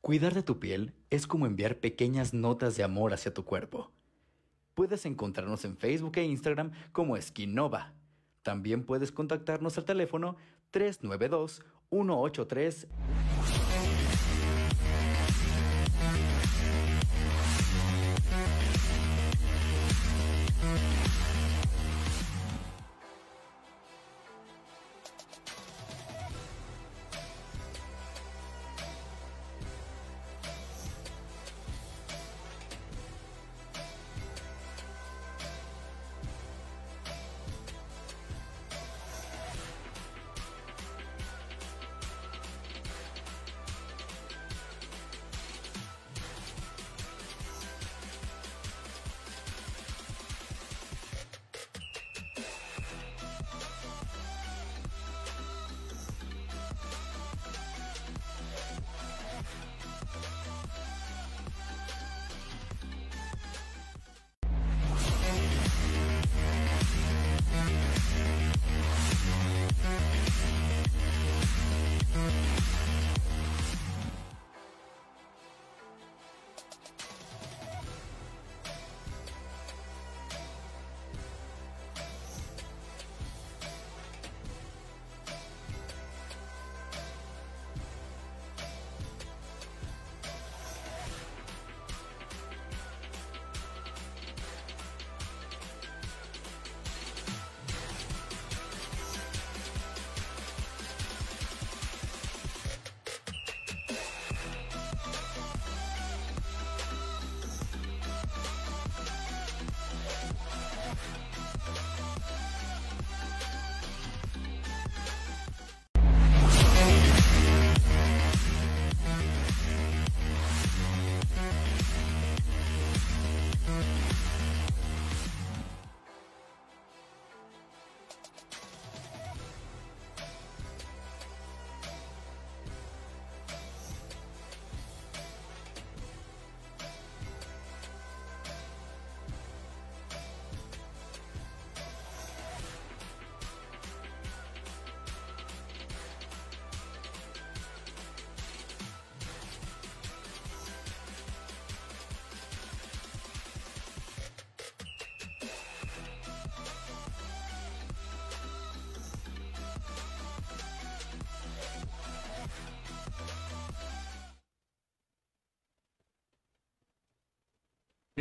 Cuidar de tu piel es como enviar pequeñas notas de amor hacia tu cuerpo. Puedes encontrarnos en Facebook e Instagram como Skinova. También puedes contactarnos al teléfono 392 183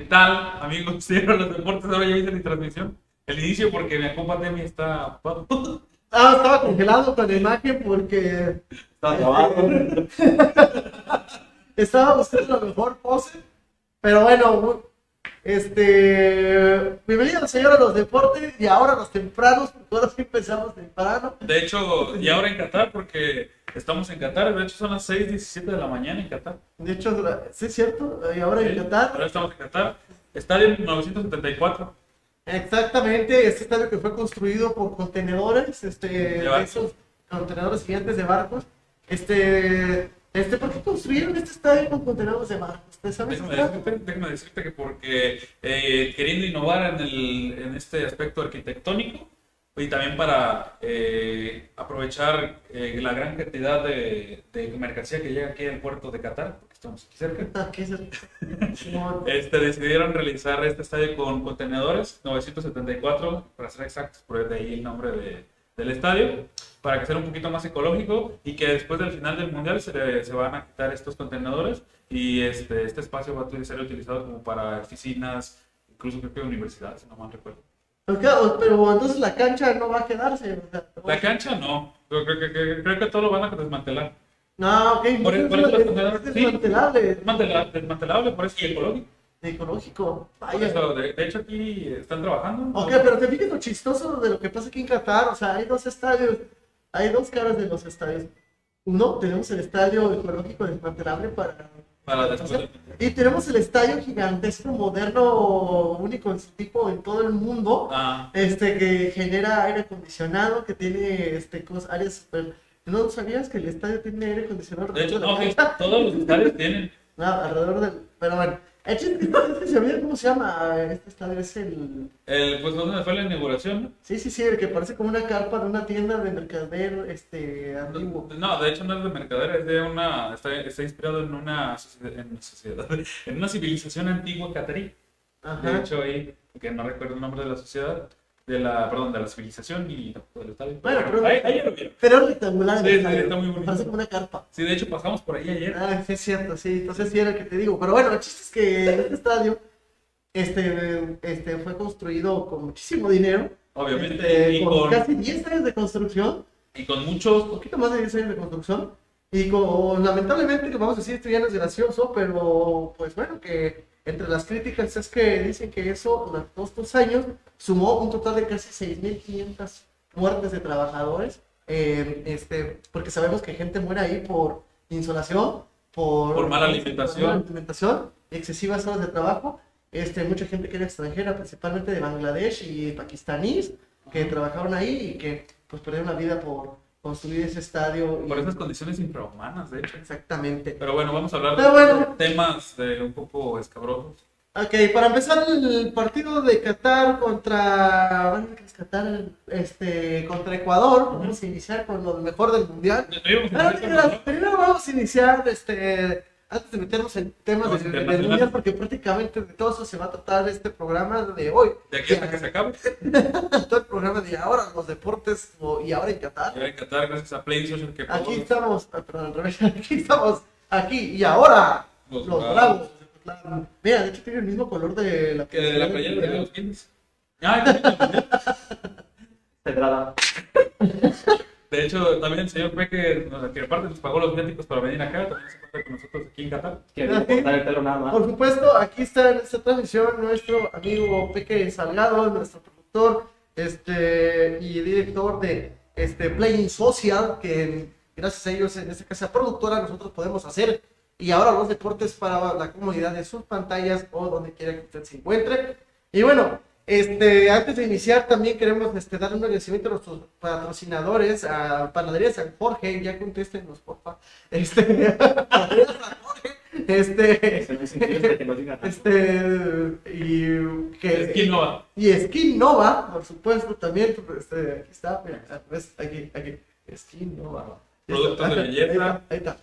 tal, amigos? ¿Vieron los deportes? Ahora ya hice mi transmisión. El inicio porque mi compa Demi está... Ah, estaba congelado con la imagen porque está trabajando. estaba buscando la mejor pose. Pero bueno, este, bienvenidos señor a los deportes y ahora los tempranos, porque ahora sí empezamos temprano. De hecho, y ahora en Qatar porque estamos en Qatar, de hecho son las 6.17 de la mañana en Qatar. De hecho, sí es cierto, y ahora en Qatar. Ahora estamos en Qatar, estadio 974. Exactamente, este estadio que fue construido por contenedores, este, esos contenedores gigantes de barcos. Este, este, ¿por qué construyeron este estadio con contenedores de barcos? Déjame déjame decirte, que porque eh, queriendo innovar en, el, en este aspecto arquitectónico, y también para eh, aprovechar eh, la gran cantidad de, de, mercancía que llega aquí al puerto de Qatar, porque estamos aquí cerca. Aquí cerca. este, decidieron realizar este estadio con contenedores 974, para ser exactos, por de ahí el nombre de, del estadio, para que sea un poquito más ecológico y que después del final del mundial se, se van a quitar estos contenedores y este, este espacio va a ser utilizado como para oficinas, incluso creo que universidades, si no mal recuerdo. Pero entonces la cancha no va a quedarse. la cancha no. Creo, creo, que todo lo van a desmantelar. No, ok. Por, es, por eso es desmantelable. desmantelable, por eso y ecológico. Ecológico. de, de, hecho, aquí están trabajando. Ok, pero te fijas lo chistoso de lo que pasa aquí en Qatar. O sea, hay dos estadios. Hay dos caras de los estadios. Uno, tenemos el estadio ecológico desmantelable para y tenemos el estadio gigantesco, moderno, único en su tipo en todo el mundo, ah. este que genera aire acondicionado, que tiene este cosas, áreas super... ¿No sabías que el estadio tiene aire acondicionado? De hecho, no, todos los estadios tienen. No, alrededor del... Pero bueno, ¿Cómo se llama este estadio? Es el. el pues donde fue la inauguración. Sí, sí, sí, el que parece como una carpa de una tienda de mercader este, antiguo. No, de hecho no es de mercader, es de una. Está, está inspirado en una, en, sociedad, en una civilización antigua catarí. De hecho, ahí, que no recuerdo el nombre de la sociedad, de la, perdón, de la civilización y del estadio. Bueno, pero, ahí, ahí lo vieron. Pero rectangular. Sí, sí, está muy bonito. Parece como una carpa. Sí, de hecho pasamos por ahí ayer. Ah, sí, es cierto, sí. Entonces sí era el que te digo. Pero bueno, el chiste es que este estadio este, este fue construido con muchísimo dinero. Obviamente. Este, y con, casi 10 años de construcción. Y con muchos. Un poquito más de 10 años de construcción. Y con, lamentablemente, vamos a decir, esto ya no es gracioso, pero pues bueno, que entre las críticas es que dicen que eso, todos estos años, sumó un total de casi 6.500 muertes de trabajadores, eh, este, porque sabemos que gente muere ahí por insolación, por, por mala alimentación. Mala alimentación, excesivas horas de trabajo, este, mucha gente que era extranjera, principalmente de Bangladesh y pakistaníes, que trabajaron ahí y que pues perdieron la vida por construir ese estadio. Por esas condiciones infrahumanas, de hecho. Exactamente. Pero bueno, vamos a hablar de temas de un poco escabrosos. Ok, para empezar el partido de Qatar contra, bueno, Qatar, este, contra Ecuador, vamos a iniciar con lo mejor del mundial. primero vamos a iniciar este, antes de meternos en temas del mundial, porque prácticamente de todo eso se va a tratar este programa de hoy. De aquí hasta que se acabe. todo el programa de ahora, los deportes y ahora en Qatar. Y ahora en Qatar, gracias a PlayStation. Que aquí estamos, ah, perdón, al revés, aquí estamos, aquí y ahora, los, bravos. Mira, de hecho tiene el mismo color de la que de la playera de los Kings. Ah, Pedrada. De hecho, también el señor Peque, que aparte nos pagó los viáticos para venir acá, también se encuentra con nosotros aquí en Qatar. el nada más. Por supuesto, aquí está en esta transmisión nuestro amigo Peque Salgado, nuestro productor este, y director de este, Playing Social, que gracias a ellos en esta casa productora nosotros podemos hacer y ahora los deportes para la comunidad de sus pantallas o donde quiera que usted se encuentre. Y bueno, este, antes de iniciar, también queremos este, dar un agradecimiento a nuestros patrocinadores, a Panadería San Jorge, ya contéstenos, porfa. Este, Panadería San Jorge, este, este, y que, Skin Nova. Y Skin Nova, por supuesto, también, este, aquí está, mira, aquí, aquí, Skin Nova. Productos de belleza. Ahí está.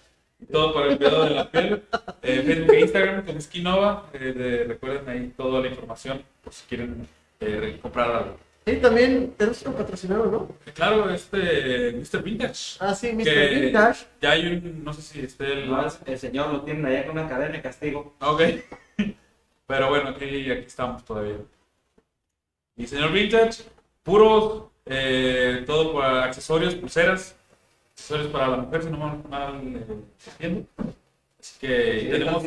Todo para el cuidado de la piel. Eh, Facebook e Instagram con Skinova. Eh, recuerden ahí toda la información por si quieren eh, comprar algo. Y también tenemos un patrocinador, ¿no? Claro, este Mr. Vintage. Ah, sí, Mr. Vintage. Ya hay un, no sé si esté el... el señor lo tiene allá con una cadena de castigo. Ok. Pero bueno, aquí, aquí estamos todavía. Y señor Vintage, puros, eh, todo por accesorios, pulseras, accesorios para la mujer, si no mal, mal eh, Así que tenemos,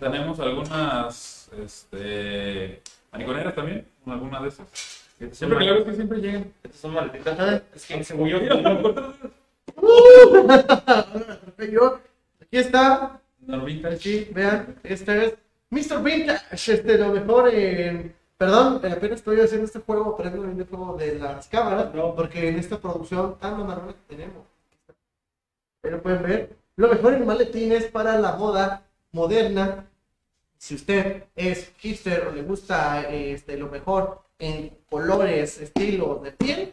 tenemos algunas este, maniconeras también, alguna de esas. Siempre, claro que siempre llegan. Estas son maletitas. Es que se murió. Aquí está. Sí, vean, esta es Mr. Vintage, este, lo mejor en... Perdón, apenas estoy haciendo este juego, aprendiendo el juego de las cámaras, porque en esta producción tan marrona que tenemos, pero pueden ver, lo mejor en maletines para la moda moderna. Si usted es hipster o le gusta este, lo mejor en colores, estilos de piel,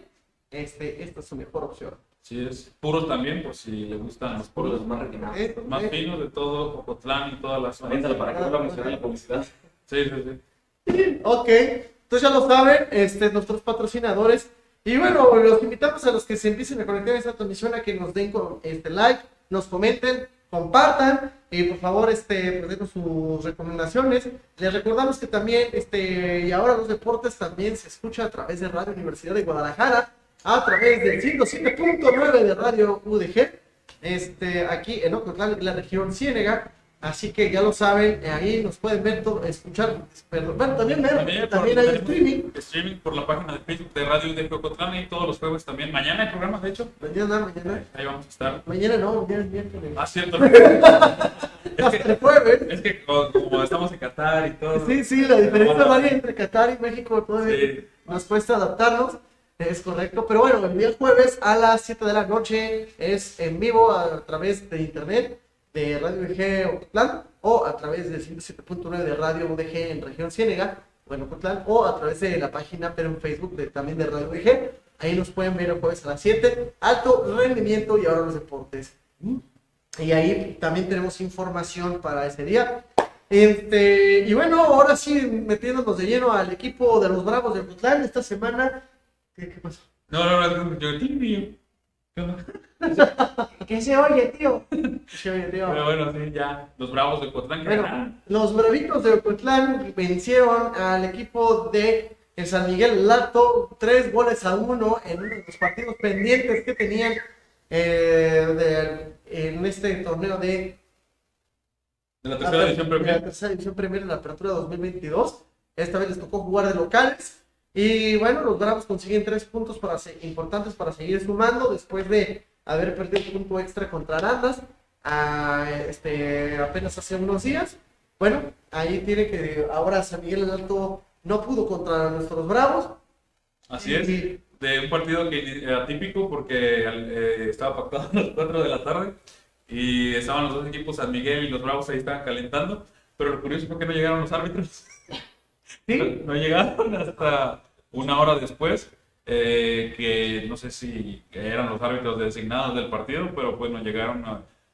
este, esta es su mejor opción. Sí, es puro también, por si le gustan los puros más refinados. más finos de todo Ocotlán y todas las zonas. para que no la publicidad. Sí, sí, sí. Ok, entonces ya lo saben, este, nuestros patrocinadores y bueno, los invitamos a los que se empiecen a conectar a esta transmisión a que nos den este like, nos comenten, compartan y por favor este pues, sus recomendaciones. Les recordamos que también este y ahora los deportes también se escucha a través de Radio Universidad de Guadalajara, a través del 107.9 de Radio UDG, este aquí en Ocotlán, la región Ciénega Así que ya lo saben, ahí nos pueden ver, todo, escuchar, perdón, bueno, también ver, también, hay streaming. Streaming por la página de Facebook de Radio de Cocotlán y todos los jueves también. Mañana hay programas, de hecho. Mañana, mañana. Ahí, vamos a estar. Mañana no, mañana es miércoles. Ah, cierto. es, que, jueves. es que como, estamos en Qatar y todo. Sí, sí, la diferencia varía entre Qatar y México, sí. nos cuesta adaptarnos. Es correcto, pero bueno, el día jueves a las 7 de la noche es en vivo a través de internet de Radio VG Ocotlán. o a través del 107.9 de Radio UDG en región Ciénega, bueno, Ocotlán, o a través de la página, pero en Facebook de, también de Radio UDG. Ahí nos pueden ver el jueves a las 7. Alto rendimiento y ahora los deportes. Y ahí también tenemos información para ese día. Este, y bueno, ahora sí, metiéndonos de lleno al equipo de los Bravos de Ocotlán esta semana. ¿Qué, pasó? No, no, no, yo, tío. ¿Qué se oye, tío? ¿Qué se oye, tío? Pero bueno, sí, ya. Los Bravos de Ocotlán. Bueno, los Bravitos de Ocotlán vencieron al equipo de el San Miguel Lato tres goles a uno en uno de los partidos pendientes que tenían eh, de- en este torneo de De la tercera edición de la Premier. tercera edición Premier en la apertura 2022. Esta vez les tocó jugar de locales. Y bueno, los Bravos consiguen tres puntos para se- importantes para seguir sumando después de haber perdido un punto extra contra Arandas ah, este, apenas hace unos días. Bueno, ahí tiene que ahora San Miguel el Alto no pudo contra nuestros Bravos. Así es. Y- De un partido que era típico porque eh, estaba pactado a las 4 de la tarde y estaban los dos equipos, San Miguel y los Bravos, ahí estaban calentando. Pero lo curioso fue que no llegaron los árbitros. Sí, No llegaron hasta una hora después, eh, que no sé si eran los árbitros designados del partido, pero pues nos llegaron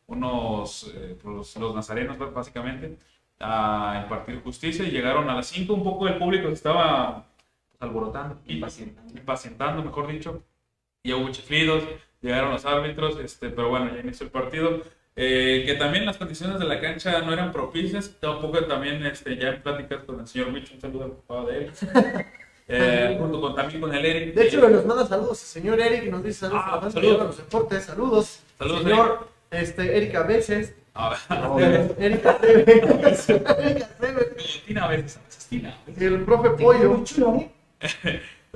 unos, eh, pues, los nazarenos pues, básicamente, a impartir justicia y llegaron a las 5 un poco el público se estaba pues, alborotando, Impacientando. impacientando, mejor dicho, y hubo chiflidos, llegaron los árbitros, este, pero bueno, ya inició el partido. Eh, que también las condiciones de la cancha no eran propicias, tampoco también este, ya en pláticas con el señor Wicho, un saludo al papá de él, eh, junto con, también con el Eric. de hecho nos manda saludos el señor Eric, nos dice saludos Ah, a la saludos. de los deportes, saludos. Saludos, señor este, Eric a veces. Ah, Eric. Eric a veces, a veces Tina. a veces. El profe Pollo.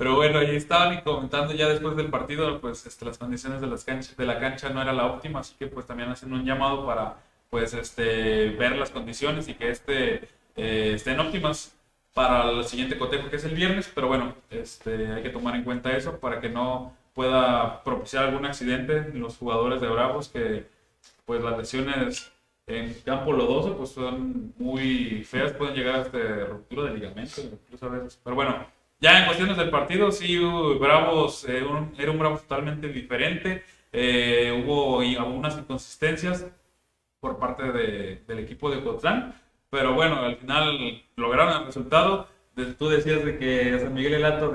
Pero bueno, ahí estaban y comentando ya después del partido, pues este, las condiciones de, las canchas, de la cancha no era la óptima, así que pues también hacen un llamado para pues este, ver las condiciones y que este, eh, estén óptimas para el siguiente cotejo que es el viernes, pero bueno, este, hay que tomar en cuenta eso para que no pueda propiciar algún accidente en los jugadores de Bravos que pues las lesiones en campo lodoso pues son muy feas, pueden llegar hasta ruptura de ligamento, incluso a veces. Pero bueno, ya en cuestiones del partido, sí, hubo Bravos, eh, era un Bravos totalmente diferente, eh, hubo algunas inconsistencias por parte de- del equipo de Cotlán, pero bueno, al final lograron el resultado. De- tú decías de que San Miguel Elato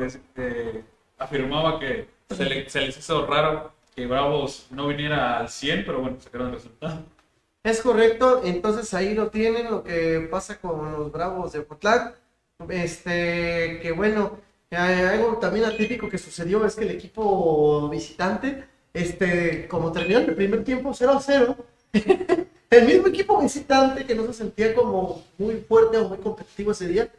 afirmaba que se, le- se les hizo raro que Bravos no viniera al 100, pero bueno, sacaron el resultado. Es correcto, entonces ahí lo tienen, lo que pasa con los Bravos de Ocotlán. Este, que bueno, eh, algo también atípico que sucedió es que el equipo visitante, este, como terminó el primer tiempo 0 a 0, el mismo equipo visitante que no se sentía como muy fuerte o muy competitivo ese día,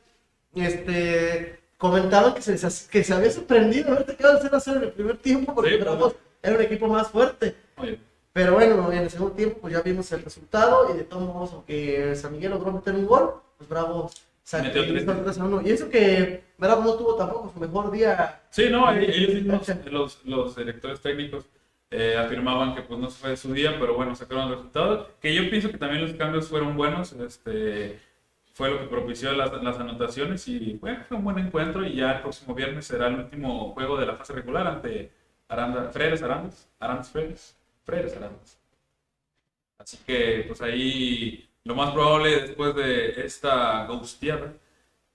este, comentaban que se, que se había sorprendido haber quedado 0 a 0 en el primer tiempo porque Sí, pues. Bravos era un equipo más fuerte. Oye, Pero bueno, en el segundo tiempo pues ya vimos el resultado y de todos modos, aunque San Miguel logró meter un gol, pues Bravo sacó Metió tres. 3 a 1. Y eso que Bravo no tuvo tampoco su mejor día. Sí, no, ellos mismos, los, los directores técnicos, eh, afirmaban que pues no fue su día, pero bueno, sacaron el resultado. Que yo pienso que también los cambios fueron buenos, este, fue lo que propició las, las anotaciones y bueno, fue un buen encuentro y ya el próximo viernes será el último juego de la fase regular ante Aranda, Freires Arandas, Arandas Freires Arandas. Así que pues ahí lo más probable después de esta ghosteada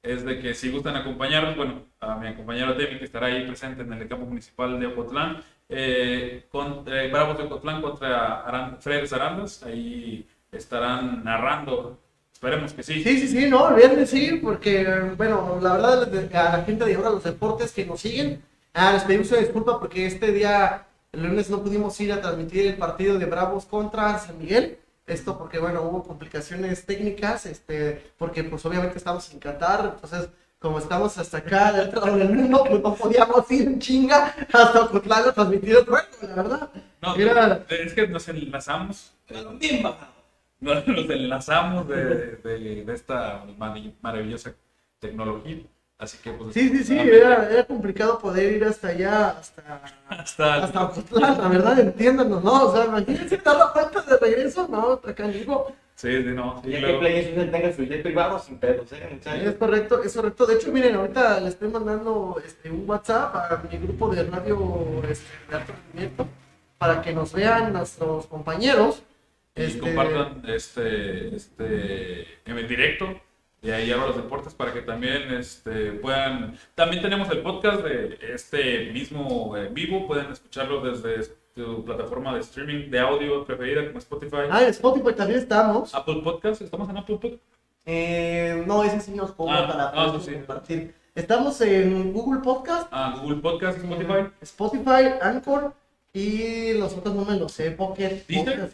es de que si gustan acompañarnos, bueno, a mi compañero Temi que estará ahí presente en el campo municipal de Ocotlán, eh, eh, Bravos de Ocotlán contra Aran, Arandas, ahí estarán narrando, esperemos que sí. Sí, sí, sí, no, el viernes sí, porque bueno, la verdad a la gente de ahora los deportes que nos siguen, ah, les pedimos una disculpa porque este día, el lunes no pudimos ir a transmitir el partido de Bravos contra San Miguel. Esto porque, bueno, hubo complicaciones técnicas, este, porque pues obviamente estamos en Qatar, entonces como estamos hasta acá del otro lado del mundo, pues no podíamos ir en chinga hasta Ocotlán a transmitir el juego, la verdad. No, Mira. es que nos enlazamos, Bien bajado. nos, enlazamos de, de- de esta marav- maravillosa tecnología, así que pues... Sí, sí, sí, era, era complicado poder ir hasta allá, hasta Hasta, hasta Ocotlán, la verdad, entiéndanos, ¿no? O sea, imagínense dar la vuelta de regreso, ¿no? Acá digo, Sí, sí, no. Y que PlayStation tenga su jet privado sin pedos, ¿eh? es correcto, es correcto. De hecho, miren, ahorita le estoy mandando este, un WhatsApp a mi grupo de radio este, de alto rendimiento para que nos vean nuestros compañeros. Y Este, compartan este, este, en el directo de ahí a los deportes para que también este, puedan. También tenemos el podcast de este mismo en vivo, pueden escucharlo desde tu plataforma de streaming de audio preferida como Spotify. Ah, en Spotify también estamos. Apple Podcast, ¿estamos en Apple Podcast? Eh, no, ese sí nos pongo Ah, para ah, sí, compartir. Estamos en Google Podcast, Ah, Google Podcast, Spotify. Spotify, Anchor y los otros no me los sé, Pocket. Podcast.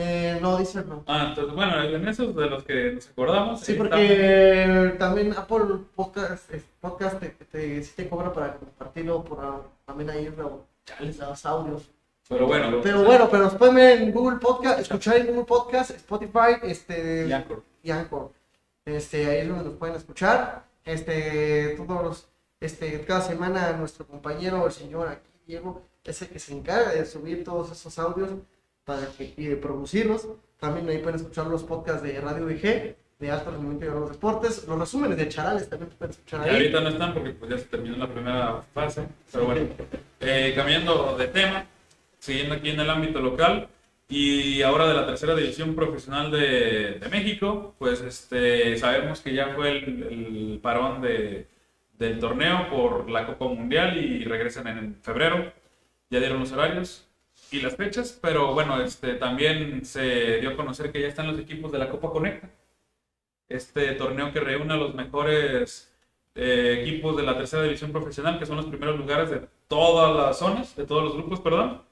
Eh, no, Deezer no. Ah, entonces, bueno, en esos de los que nos acordamos. Sí, ahí porque también Apple Podcast, es- podcast te, te, sí te cobra para compartirlo por también ahí lo- los audios. Pero bueno, Pero bueno, pero ver en Google Podcast, escuchar en Google Podcast, Spotify, este Y Anchor. y Anchor. Este, ahí es donde nos pueden escuchar. Este, todos los, este, cada semana nuestro compañero, el señor aquí, Diego, es el que se encarga de subir todos esos audios para que, y de producirlos. También ahí pueden escuchar los podcasts de Radio VG, de Alto Rendimiento y los Deportes, los resúmenes de Charales también pueden escuchar Y ahí. ahorita no están porque pues, ya se terminó la primera fase. Pero bueno, eh, cambiando de tema, siguiendo aquí en el ámbito local y ahora de la tercera división profesional de, de México, pues este, sabemos que ya fue el, el parón de, del torneo por la Copa Mundial y regresan en febrero. Ya dieron los horarios y las fechas, pero bueno, este, también se dio a conocer que ya están los equipos de la Copa Conecta. Este torneo que reúne a los mejores eh, equipos de la tercera división profesional, que son los primeros lugares de todas las zonas, de todos los grupos, perdón.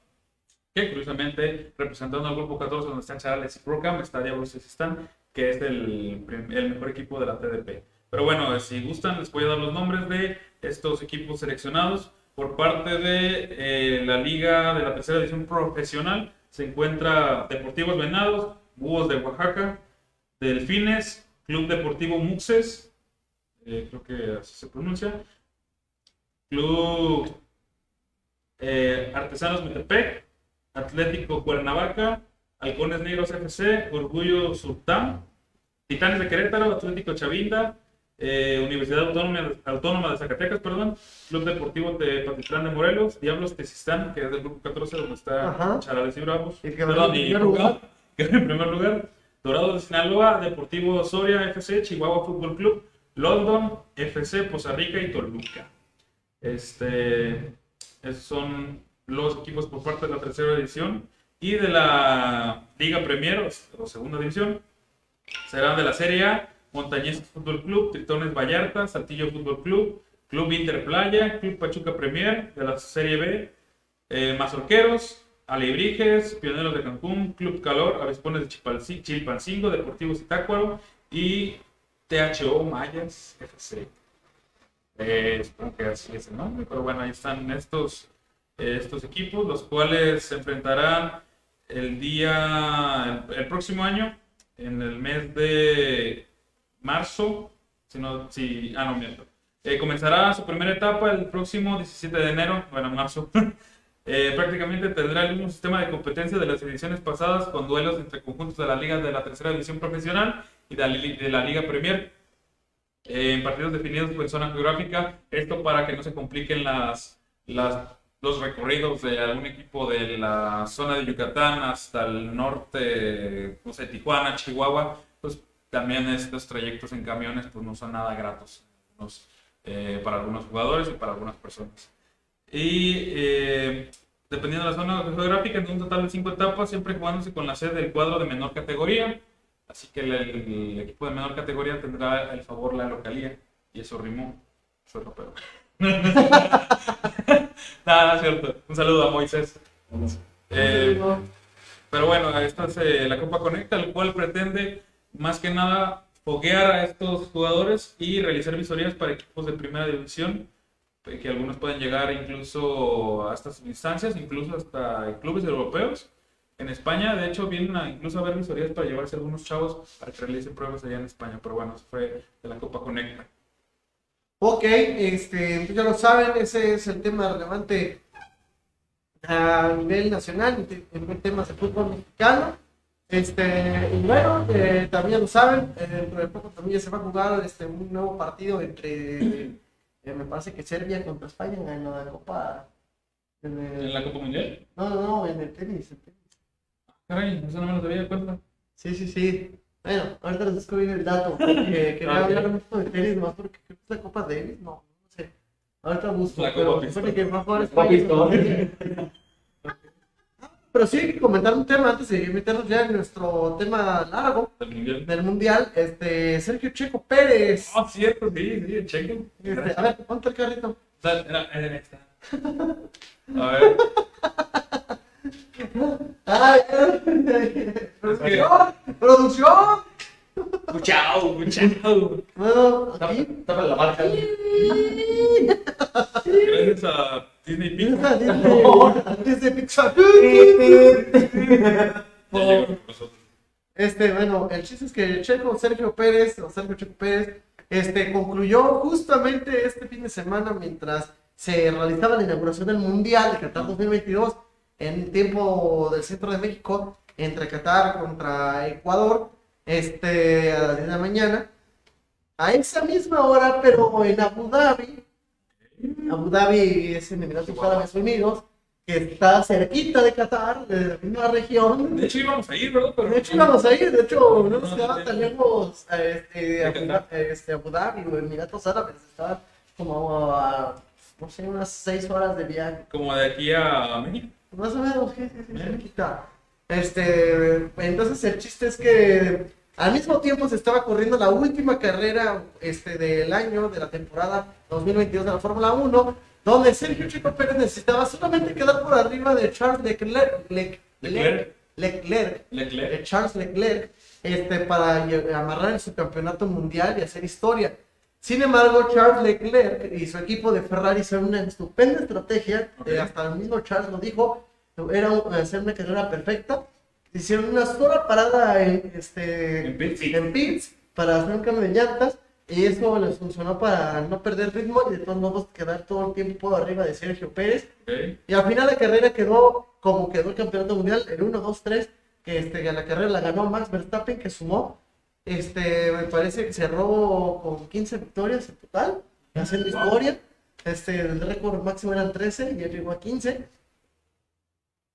Que curiosamente, representando al grupo 14, donde están Charales y Procam, está Diablos Sistán, que es el, el mejor equipo de la TDP. Pero bueno, si gustan, les voy a dar los nombres de estos equipos seleccionados. Por parte de eh, la Liga de la Tercera División Profesional se encuentra Deportivos Venados, Búhos de Oaxaca, Delfines, Club Deportivo Muxes, eh, creo que así se pronuncia, Club eh, Artesanos Metepec, Atlético Cuernavaca, Halcones Negros FC, Orgullo Sultán, Titanes de Querétaro, Atlético Chavinda, eh, Universidad Autónoma, Autónoma de Zacatecas, perdón, Club Deportivo de Patitlán de Morelos, Diablos Tezistán, que es del grupo 14 donde está Ajá. Charales y Bravos, Y perdón, en y primer lugar. que va en primer lugar, Dorado de Sinaloa, Deportivo Soria FC, Chihuahua Fútbol Club, London FC, Poza Rica y Toluca. Este, esos son los equipos por parte de la tercera edición y de la Liga Premier o segunda división. Serán de la Serie A, Montañeses Fútbol Club, Tritones Vallarta, Saltillo Fútbol Club, Club Interplaya, Club Pachuca Premier, de la Serie B, eh, Mazorqueros, Alebrijes, Pioneros de Cancún, Club Calor, Avispones de Chilpancingo, Deportivos Zitácuaro y THO Mayas FC. Eh, que así es el nombre, pero bueno, ahí están estos, eh, estos equipos, los cuales se enfrentarán el día, el próximo año, en el mes de marzo, si no, si, ah, no, miento. Eh, comenzará su primera etapa el próximo 17 de enero, bueno, marzo. Eh, prácticamente tendrá el mismo sistema de competencia de las ediciones pasadas con duelos entre conjuntos de la Liga de la Tercera División Profesional y de la, Liga Premier eh, en partidos definidos por zona geográfica. Esto para que no se compliquen las, los recorridos de algún equipo de la zona de Yucatán hasta el norte, no sé, Tijuana, Chihuahua. Pues también estos trayectos en camiones pues no son nada gratos eh, para algunos jugadores y para algunas personas. Y eh, dependiendo de la zona geográfica, en un total de cinco etapas, siempre jugándose con la sede del cuadro de menor categoría. Así que el, el equipo de menor categoría tendrá el favor la localía. Y eso rimó. Soy rapero. Nada, no cierto. Un saludo a Moisés. Eh, pero bueno, esta es eh, la Copa Conecta, el cual pretende más que nada foguear a estos jugadores y realizar visorías para equipos de primera división, eh, que algunos pueden llegar incluso a estas instancias, incluso hasta clubes europeos. En España, de hecho, vienen a incluso a ver visorías para llevarse algunos chavos para que realicen pruebas allá en España. Pero bueno, eso fue de la Copa Conecta. Ok, este, ya lo saben, ese es el tema relevante a nivel nacional, en temas de fútbol mexicano. Este, y bueno, eh, también lo saben, eh, dentro de poco también se va a jugar este, un nuevo partido entre, eh, me parece que Serbia contra España en la Copa. En, ¿En la Copa Mundial? No, no, no, en el tenis. El tenis. Caray, eso no me lo sabía cuenta. Sí, sí, sí. Bueno, ahorita les descubrí el dato. Porque quería hablar mucho de tenis, más porque creo que es la Copa Davis, no, no sé. Ahorita busco. La pero Copa supone que va a jugar Copa España. Pero sí hay que comentar un tema antes de meternos ya en nuestro tema largo Del Mundial. del mundial. Este, Sergio Checo Pérez. Ah, cierto, sí, sí, el checo. Este, a ver, ponte el carrito. Era, era esta. A ver. ¡Ay! ¡Producción! ¡Producción! Muchao, muchao. Bueno, aquí. Tapa la marca. Gracias a Disney Pixar. Desde Pixar. Por nosotros. Este, bueno, el chiste es que Checo Sergio Pérez, o Sergio Checo Pérez, este, concluyó justamente este fin de semana mientras se realizaba la inauguración del Mundial de Qatar 2022 en tiempo del centro de México entre Qatar contra Ecuador, este, a las 10 de la mañana. A esa misma hora, pero en Abu Dhabi, Abu Dhabi es en Emiratos Árabes Unidos, que está cerquita de Qatar, de la misma región. De hecho, íbamos a ir, ¿verdad? Pero De hecho íbamos a ir, de hecho no nos No, quedaba tan lejos a este, Abu, este, Abu Dhabi o Emiratos Árabes, estaba como a, no sé, unas seis horas de viaje, como de aquí a México. más o menos, sí, sí, sí, cerquita. Este, entonces el chiste es que al mismo tiempo se estaba corriendo la última carrera este, del año, de la temporada 2022 de la Fórmula 1, donde Sergio Chico Pérez necesitaba solamente quedar por arriba de Charles Leclerc, Lec- Leclerc. Leclerc, Leclerc. Charles Leclerc este, para amarrar el subcampeonato mundial y hacer historia. Sin embargo, Charles Leclerc y su equipo de Ferrari hicieron una estupenda estrategia, eh, hasta el mismo Charles lo dijo, era un- hacer una carrera perfecta. Hicieron una sola parada en, este, En pits. en pits para hacer un cambio de llantas y eso les funcionó para no perder ritmo y de todos modos quedar todo el tiempo arriba de Sergio Pérez. Y al final la carrera quedó como quedó el campeonato mundial, el 1, 2, 3, que este, la carrera la ganó Max Verstappen, que sumó, este, me parece que cerró con 15 victorias en total, haciendo historia. Este, el récord máximo eran 13 y él llegó a 15.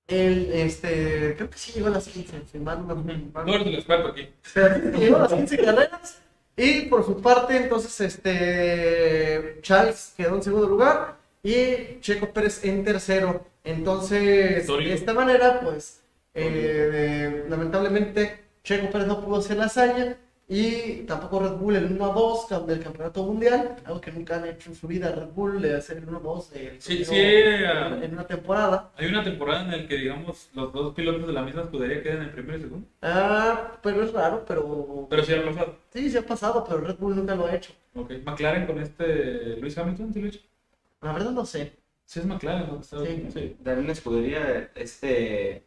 Él, este, creo que sí llegó a las 15, si mal no me- No el experto aquí. pero llegó a las 15 carreras. Y por su parte, entonces, este Charles quedó en segundo lugar y Checo Pérez en tercero. Entonces, de esta manera, pues, eh, lamentablemente, Checo Pérez no pudo hacer la hazaña y tampoco Red Bull el 1 a 2 cam- del campeonato mundial, algo que nunca han hecho en su vida Red Bull, de hacer el 1 a 2 del Sí, sí, eh, en una temporada. Hay una temporada en la que, digamos, los dos pilotos de la misma escudería quedan en primero y segundo. Ah, pero es raro, pero, Pero sí ha pasado. sí, sí ha pasado, pero Red Bull nunca lo ha hecho. Ok. McLaren con este Luis Hamilton, ¿sí lo ha hecho? La verdad no sé. Sí, es McLaren, ¿no? Está- Sí. sí. De una escudería, este.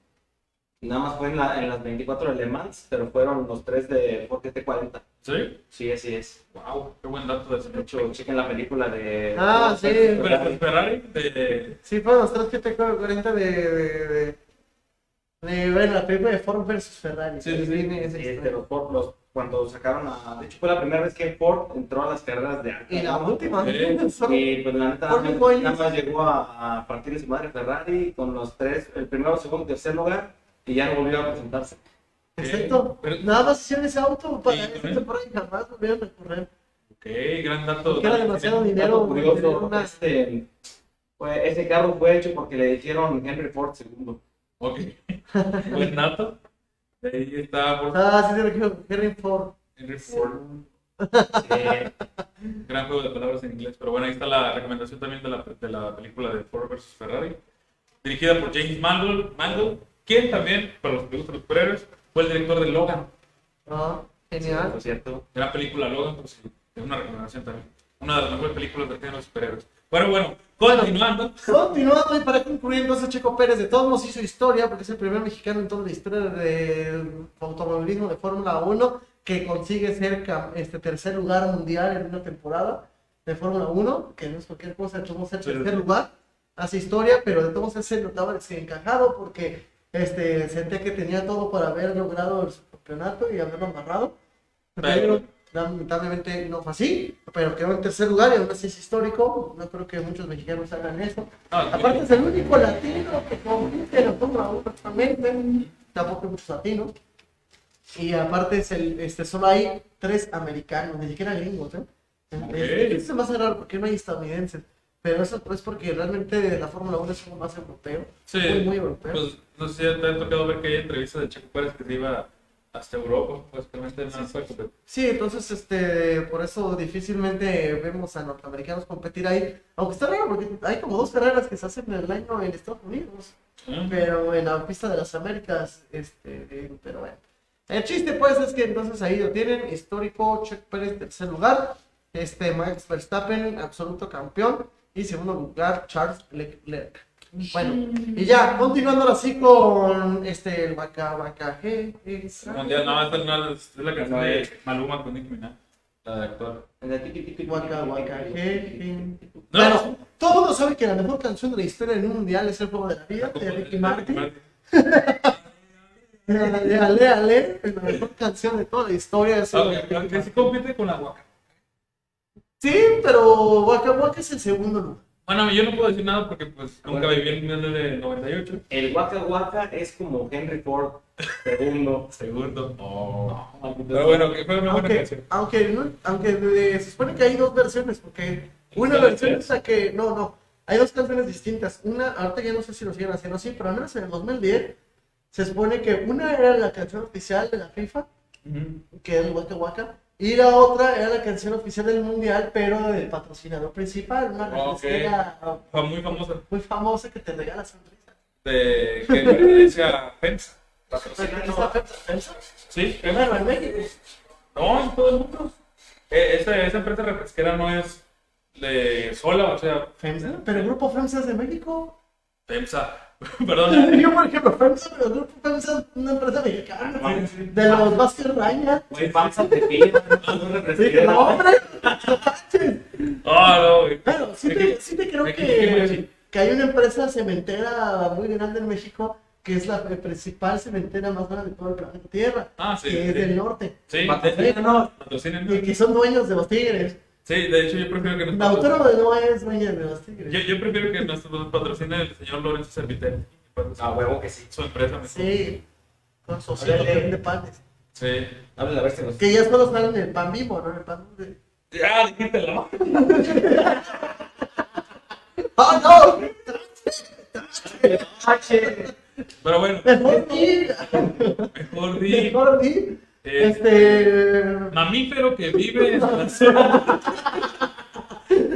Nada más fue en, la, en las 24 de Le Mans, pero fueron los tres de Ford GT40. ¿Sí? Sí, así es. Wow, qué buen dato de ese. De hecho, chequen la película de. Ah, sí. Pero pues Ferrari, de... Sí, fueron los tres que te 40 de, de, de, de, bueno, la película de Ford versus Ferrari. Sí, sí, sí. Esa Sí, de los Ford, los, cuando sacaron a. De hecho, fue la primera vez que Ford entró a las carreras de Y la última, Sí. solo- Y pues la neta, nada más llegó a, a partir de su madre Ferrari con los tres, el primero, segundo y tercer lugar, y ya no volvió a presentarse. Exacto. Pero- Nada más hicieron ese auto para Sí, esa temporada y jamás volvieron a correr. Ok, gran dato. Porque era demasiado dinero. curioso, una- este, fue- ese carro fue hecho porque le dijeron Henry Ford II. Ok. Buen dato. Ahí está por Ah, sí, se lo dijo Henry Ford. Henry Ford. Eh, Gran juego de palabras en inglés. Pero bueno, ahí está la recomendación también de la, de la película de Ford vs. Ferrari. Dirigida por James Mangold, Mangold quien también, para los que les gustan los superhéroes, fue el director de Logan. Ah, genial. por cierto. Gran película Logan, pues sí, es una recomendación también. Una de las mejores películas que tienen los superhéroes. Pero bueno, continuando. Continuando y para concluir, entonces Checo Pérez de todos modos hizo historia porque es el primer mexicano en toda la historia del automovilismo de Fórmula 1 que consigue ser este tercer lugar mundial en una temporada de Fórmula 1, que no es cualquier cosa, tomó ser Sí, tercer sí. lugar, hace historia, pero de todos modos se notaba desencajado porque Este, sentía que tenía todo para haber logrado el campeonato y haberlo amarrado. Pero, lamentablemente no fue así, pero quedó en tercer lugar y aún así es histórico. No creo que muchos mexicanos hagan eso. Aparte es el único latino que compite en 1 actualmente. Tampoco hay muchos latinos. Y aparte es el, este, solo hay tres americanos, ni siquiera gringos, ¿eh? Okay. Se me hace raro porque no hay estadounidenses. Pero eso es porque realmente la Fórmula 1 es algo más europeo. Sí. Muy, muy europeo. Pues no sé si te ha tocado ver que hay entrevistas de Checo Pérez que se iba hasta Europa, básicamente sí, sí. sí, entonces este, por eso difícilmente vemos a norteamericanos competir ahí. Aunque está raro porque hay como dos carreras que se hacen en el año en Estados Unidos. Ah. Pero en la pista de las Américas, este, pero bueno. El chiste pues es que entonces ahí lo tienen, histórico, Checo Pérez tercer lugar, este Max Verstappen, absoluto campeón, y segundo lugar Charles Leclerc. Bueno, y ya, continuando así con este, el Waka Waka G. No, ya, no, esta no es la canción de Maluma con Nick Minaj, la de actor. Waka Waka G. Bueno, todo el mundo sabe que la mejor canción de la historia del mundial es el juego de la vida de Ricky Martin. Ale, ale, la mejor canción de toda la historia. Es aunque sí compite con la Waka. Sí, pero Waka Waka es el segundo lugar. Bueno, yo no puedo decir nada porque pues nunca viví el mundial de 98. El Waka Waka es como Henry Ford segundo. segundo. Oh. Pero bueno, que fue una buena aunque, canción. Aunque, aunque se supone que hay dos versiones, porque una versión es la que. No, no. Hay dos canciones distintas. Una, ahorita ya no sé si lo siguen haciendo así, pero al menos en el 2010 se supone que una era la canción oficial de la FIFA, que es el Waka Waka. Y la otra era la canción oficial del mundial, pero del patrocinador principal, una okay. Fue muy famosa. Muy famosa que te regala sonrisa. De que pertenece a FEMSA. FEMSA? Sí, FEMSA. en México. No, en todo el mundo. Eh, esa, esa empresa refresquera no es de sola, o sea. FEMSA, pero el grupo FEMSA es de México. FEMSA. Perdón. Yo, por ejemplo, FEMSA, pero grupo FEMSA es una empresa mexicana. Ah, de los Vázquez Raña. Güey, te pide, no hombre. Ah, no, güey. Pero sí te, sí te creo que, que hay una empresa cementera muy grande en México que es la principal cementera más grande de todo el planeta Tierra. Ah, sí. Que es del norte. Sí, no. Y que son dueños de los tigres. Sí, de hecho yo prefiero que nos Lautaro no es dueño de los tigres. Yo, yo prefiero que nos patrocine el señor Lorenzo Servitel. Ah, huevo que sí. Su empresa. Me sí. Con su de panes. Sí. Habla a ver si nos... Que ya es cuando salen el pan vivo, ¿no? El pan de... Ya, dijítelo. ¡Ah, no! Pero bueno. Mejor di. Mejor di. Mejor di. Este. Mamífero que vive en la zona.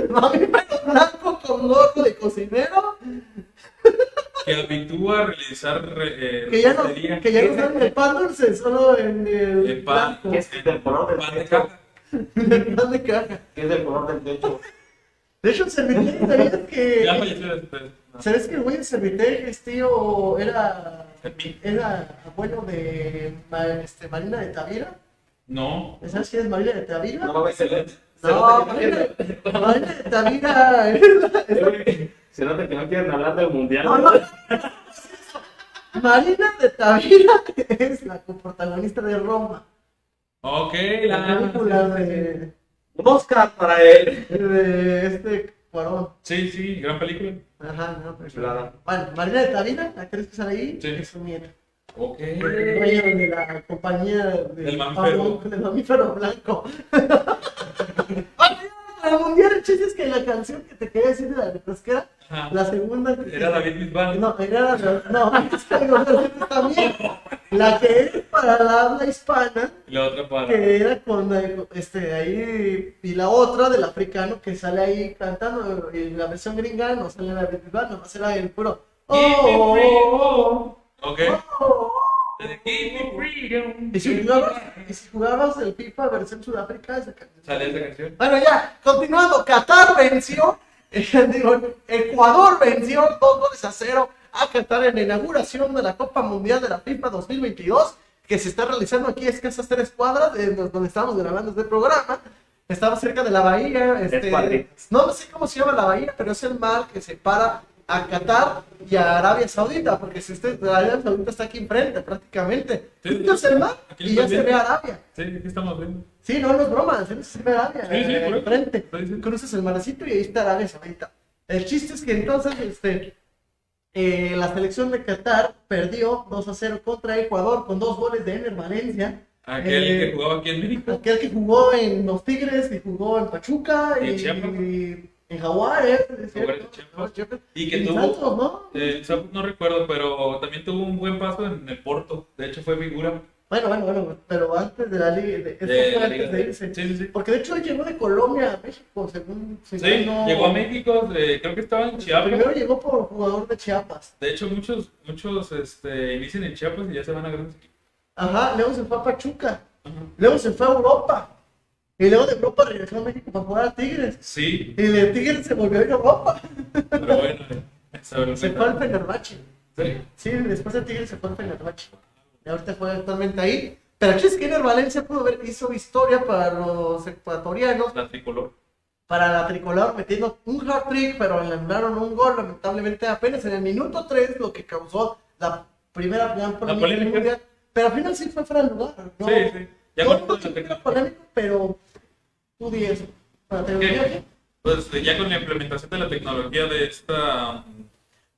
Mamífero blanco con gorro de cocinero. Que habitúa a realizar. Eh, que ya no, que ya no está en el pan dulce, solo en el. El pan. Que es del color del pan de caja. El pan de caja. Que es del color del techo. De hecho, el Servitel, ¿sabías que. Ya falleció después. ¿Sabes que el güey de este tío, era ¿Era abuelo de este, Marina de Tavira? No. ¿Sabes quién es Marina de Tavira? No, excelente. No, Marina, Marina de Tavira. Se nota que no quieren hablar del mundial. No, no. Marina de Tavira es la protagonista de Roma. Ok, la película de. Oscar para él. De este Cuarón. Sí, sí, gran película. Ajá, no. Claro. Bueno, Marina de Tavina, la actriz que sale ahí, sí. es su nieta. Ok. Dueño de la compañía de del mamífero. del mamífero blanco. el mundial, el chiste es que la canción que te quería decir de la refresquera, la segunda. Era David Bisbal. No, era la. No, es que también. La que es para la habla hispana. Y la otra para. Que era con este ahí. Y la otra del africano que sale ahí cantando. Y la versión gringa no sale David Bisbal, nomás era el puro. Oh, oh, oh, oh. Ok. Oh, y si jugabas, y si jugabas el FIFA versión Sudáfrica, esa canción. Sale esa canción. Bueno, ya, continuando, Qatar venció, digo, Ecuador venció dos goles a cero a Qatar en la inauguración de la Copa Mundial de la FIFA 2022, que se está realizando aquí a escasas tres cuadras de donde estamos grabando este programa. Estaba cerca de la bahía, este, no sé cómo se llama la bahía, pero es el mar que separa a Qatar y a Arabia Saudita, porque si usted, Arabia Saudita está aquí enfrente prácticamente. Sí, y ya se ve Arabia. Sí, aquí estamos viendo. Sí, no, no es broma, se ve Arabia. Sí, sí, eh, enfrente. Cruzas el maracito y ahí está Arabia Saudita. El chiste es que entonces, este, eh, la selección de Qatar perdió 2 a 0 contra Ecuador con dos goles de Ener Valencia. Aquel que eh, jugaba aquí en México. Aquel que jugó en los Tigres y jugó en Pachuca y, y en Jaguares, Y que tuvo, ¿no? Eh, no recuerdo, pero también tuvo un buen paso en el Porto. De hecho, fue figura. Bueno, bueno, bueno, pero antes de la liga, de, de, fue antes de irse. Sí, sí, Porque de hecho llegó de Colombia a México, según. sí, llegó a México, creo que estaba en Chiapas. Primero llegó por jugador de Chiapas. De hecho, muchos, muchos este, inician en Chiapas y ya se van a grandes equipos. Ajá, luego se fue a Pachuca. Luego se fue a Europa. Y luego de Europa regresó a México para jugar a Tigres. Sí. Y de Tigres se volvió a ir a Europa. Pero bueno, se fue al Fenerbahce. Sí. Sí, después de Tigres se fue al Fenerbahce. Y ahorita juega actualmente ahí. Pero que Ener Valencia pudo ver, hizo historia para los ecuatorianos. La tricolor. Para la tricolor, metiendo un hard trick, pero le anularon un gol, lamentablemente apenas en el minuto 3, lo que causó la primera gran polémica Pero al final sí fue fuera de lugar. ¿no? Sí, sí. Ya no, no, polémico, pero tú dices, Pues ya con la implementación de la tecnología de esta,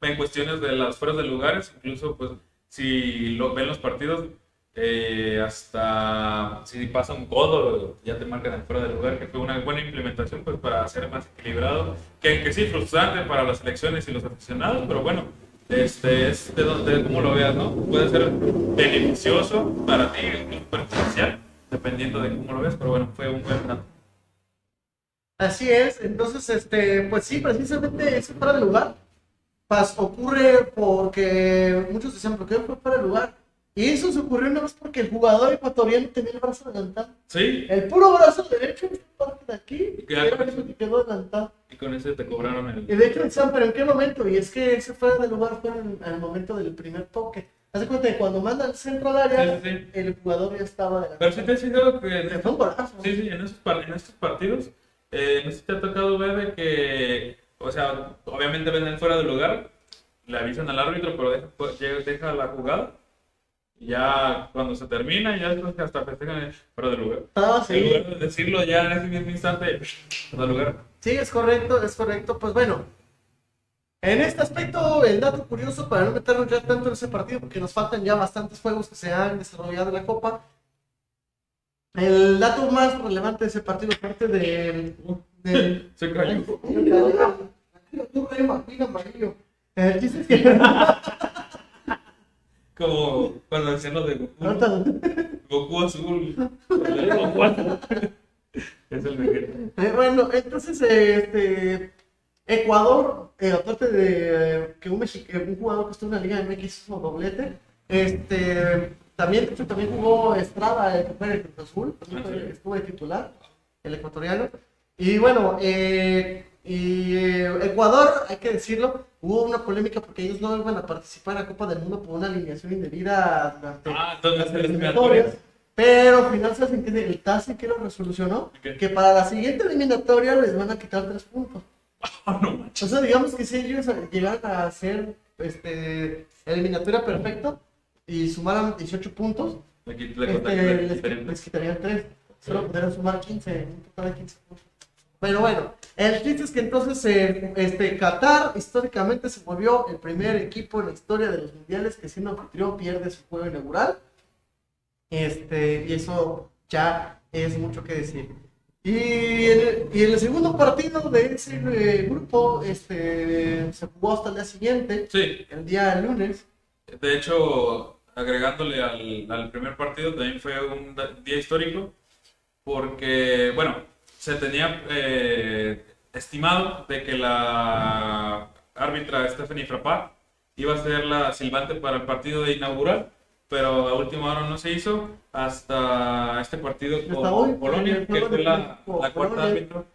en cuestiones de las fueras de lugares, incluso pues si lo ven los partidos, eh, hasta si pasa un codo, ya te marcan en fuera de lugar, que fue una buena implementación pues para hacer más equilibrado, que, que sí frustrante para las selecciones y los aficionados, pero bueno, este es de donde, como lo veas, ¿no? Puede ser beneficioso para ti, perjudicial, dependiendo de cómo lo veas, pero bueno, fue un buen dato. Así es, entonces, este, pues sí, precisamente ese fuera de lugar pas, ocurre porque muchos decían, ¿por qué fue fuera de lugar? Y eso se ocurrió una vez porque el jugador ecuatoriano tenía el brazo adelantado. Sí. El puro brazo derecho, parte de aquí, y quedó adelantado. Y con ese te cobraron el. Y de hecho decían, ¿pero en qué momento? Y es que ese fuera de lugar fue en, el momento del primer toque. Haz cuenta que cuando manda el centro al área, el jugador ya estaba adelantado. Pero si te has fijado que. Fue un golazo. Sí, sí, en, esos, en estos partidos eh, no sé si te ha tocado ver de que, o sea, obviamente ven fuera de lugar, le avisan al árbitro, pero deja, pues, deja la jugada. Y ya cuando se termina, ya después que hasta festejan fuera de lugar. Ah, sí. En lugar de decirlo ya en ese mismo instante, fuera de lugar. Sí, es correcto, es correcto. Pues bueno, en este aspecto, el dato curioso, para no meternos ya tanto en ese partido, porque nos faltan ya bastantes juegos que se han desarrollado en la Copa, el dato más relevante de ese partido, aparte del. del Se cayó. Tú, amarillo. El chiste es que. Como cuando decían lo de Goku. Goku azul. es el de eh, Bueno, entonces, este. Ecuador, eh, aparte de que un, un jugador que estuvo en la Liga MX hizo doblete, este también, también jugó Estrada, el el Cruz Azul, estuvo de titular, el ecuatoriano. Y bueno, eh, y eh, Ecuador, hay que decirlo, hubo una polémica porque ellos no iban a participar en la Copa del Mundo por una alineación indebida durante ah, las eliminatorias. Pero al final se entiende, el TASI que lo resolucionó, que para la siguiente eliminatoria les van a quitar tres puntos. Oh, no, o sea, digamos que si ellos llegan a hacer este, eliminatoria perfecta, y sumaran 18 puntos, este, les, quitarían 3. Solo podrían sumar 15, un total de 15 puntos. Pero bueno, el chiste es que entonces eh, este, Qatar históricamente se volvió el primer equipo en la historia de los mundiales que siendo anfitrión pierde su juego inaugural. Este, y eso ya es mucho que decir. Y en, el, y en el segundo partido de ese eh, grupo este, se jugó hasta el día siguiente, sí. el día lunes. De hecho, agregándole al, al, primer partido, también fue un día histórico, porque, bueno, se tenía eh, estimado de que la árbitra Stephanie Frappard iba a ser la silbante para el partido de inaugural, pero a última hora no se hizo hasta este partido con Polonia, que fue la, la cuarta árbitro.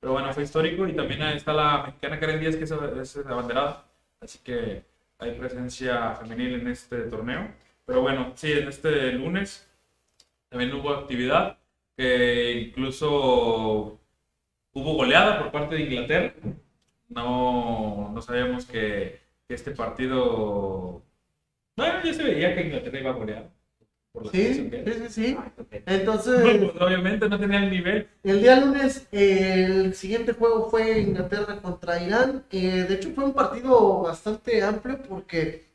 Pero bueno, fue histórico y también está la mexicana Karen Díaz, que es, es abanderada. Así que hay presencia femenil en este torneo. Pero bueno, sí, en este lunes también hubo actividad, que incluso hubo goleada por parte de Inglaterra. no, no sabíamos que, este partido. Bueno, ya se veía que Inglaterra iba a golear. Sí, sí, sí, sí. Entonces. Pues, obviamente no tenía el nivel. El día lunes, el siguiente juego fue Inglaterra contra Irán. de hecho, fue un partido bastante amplio porque,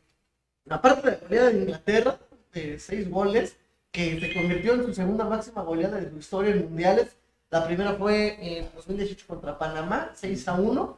aparte de la goleada de Inglaterra, de seis goles, que se convirtió en su segunda máxima goleada de su historia en mundiales. La primera fue en 2018 contra Panamá, 6 a 1.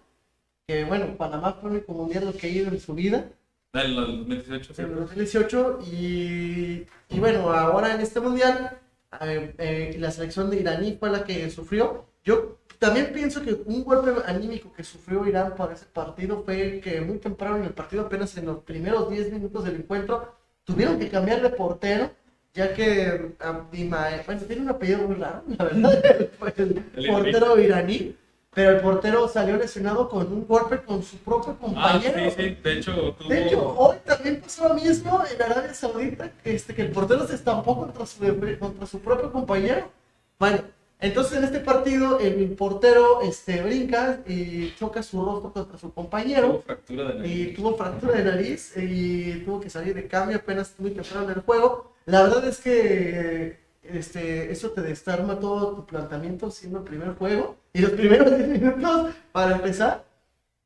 Que bueno, Panamá fue el único mundial que ha ido en su vida. En 2018, sí. En 2018. Y, y bueno, ahora en este mundial, eh, eh, la selección de iraní fue la que sufrió. Yo también pienso que un golpe anímico que sufrió Irán para ese partido fue que muy temprano en el partido, apenas en los primeros 10 minutos del encuentro, tuvieron que cambiar de portero ya que Abdimae, bueno, tiene un apellido muy raro, la verdad, el, portero iraní, pero el portero salió lesionado con un golpe con su propio compañero. Ah, sí, sí, de hecho, tuvo... De hecho, hoy también pasó lo mismo en Arabia Saudita, este, que el portero se estampó contra su, contra su propio compañero. Bueno, entonces en este partido el portero este, brinca y choca su rostro contra su compañero. Tuvo fractura de nariz. Y tuvo fractura de nariz y tuvo que salir de cambio apenas muy temprano en el juego. La verdad es que este, eso te desarma todo tu planteamiento siendo el primer juego y los primeros 10 minutos para empezar.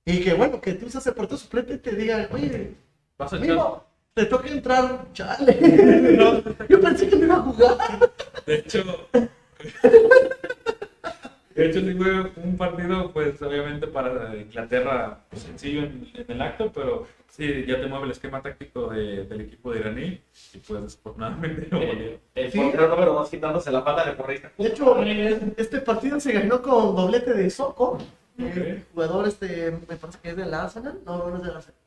Y que bueno, que tú usas el portero suplente y te digan, oye, ¿Vas a te toca entrar, chale. Yo pensé que me iba a jugar. De hecho, de hecho, sí fue un partido, pues obviamente para Inglaterra pues, sencillo en, el acto, pero sí, ya te mueve el esquema táctico del equipo de iraní y pues desafortunadamente no eh, El portero número dos quitándose la pata de porrista. De hecho, este partido se ganó con doblete de Soco. El jugador, este, me parece que es del Arsenal. No, no es del Arsenal.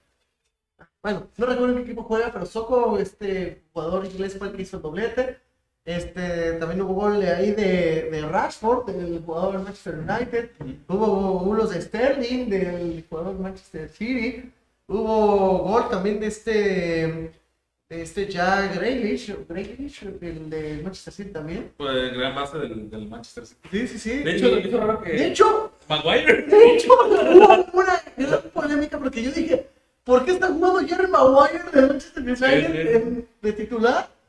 Bueno, no recuerdo en qué equipo juega, pero Soco, este jugador inglés, fue el que hizo el doblete. Este, también hubo gol ahí de, de Rashford, del jugador del Manchester United. Hubo goles de Sterling, del jugador del Manchester City. Hubo gol también de este, de este Jack Grealish, Grealish, el de Manchester City también. Pues gran base del, del, Manchester City. Sí, sí, sí. De hecho, lo hizo raro que. De hecho, Maguire. De hecho, hubo una gran polémica porque yo dije, ¿por qué está jugando Jerry Maguire de Manchester United de titular?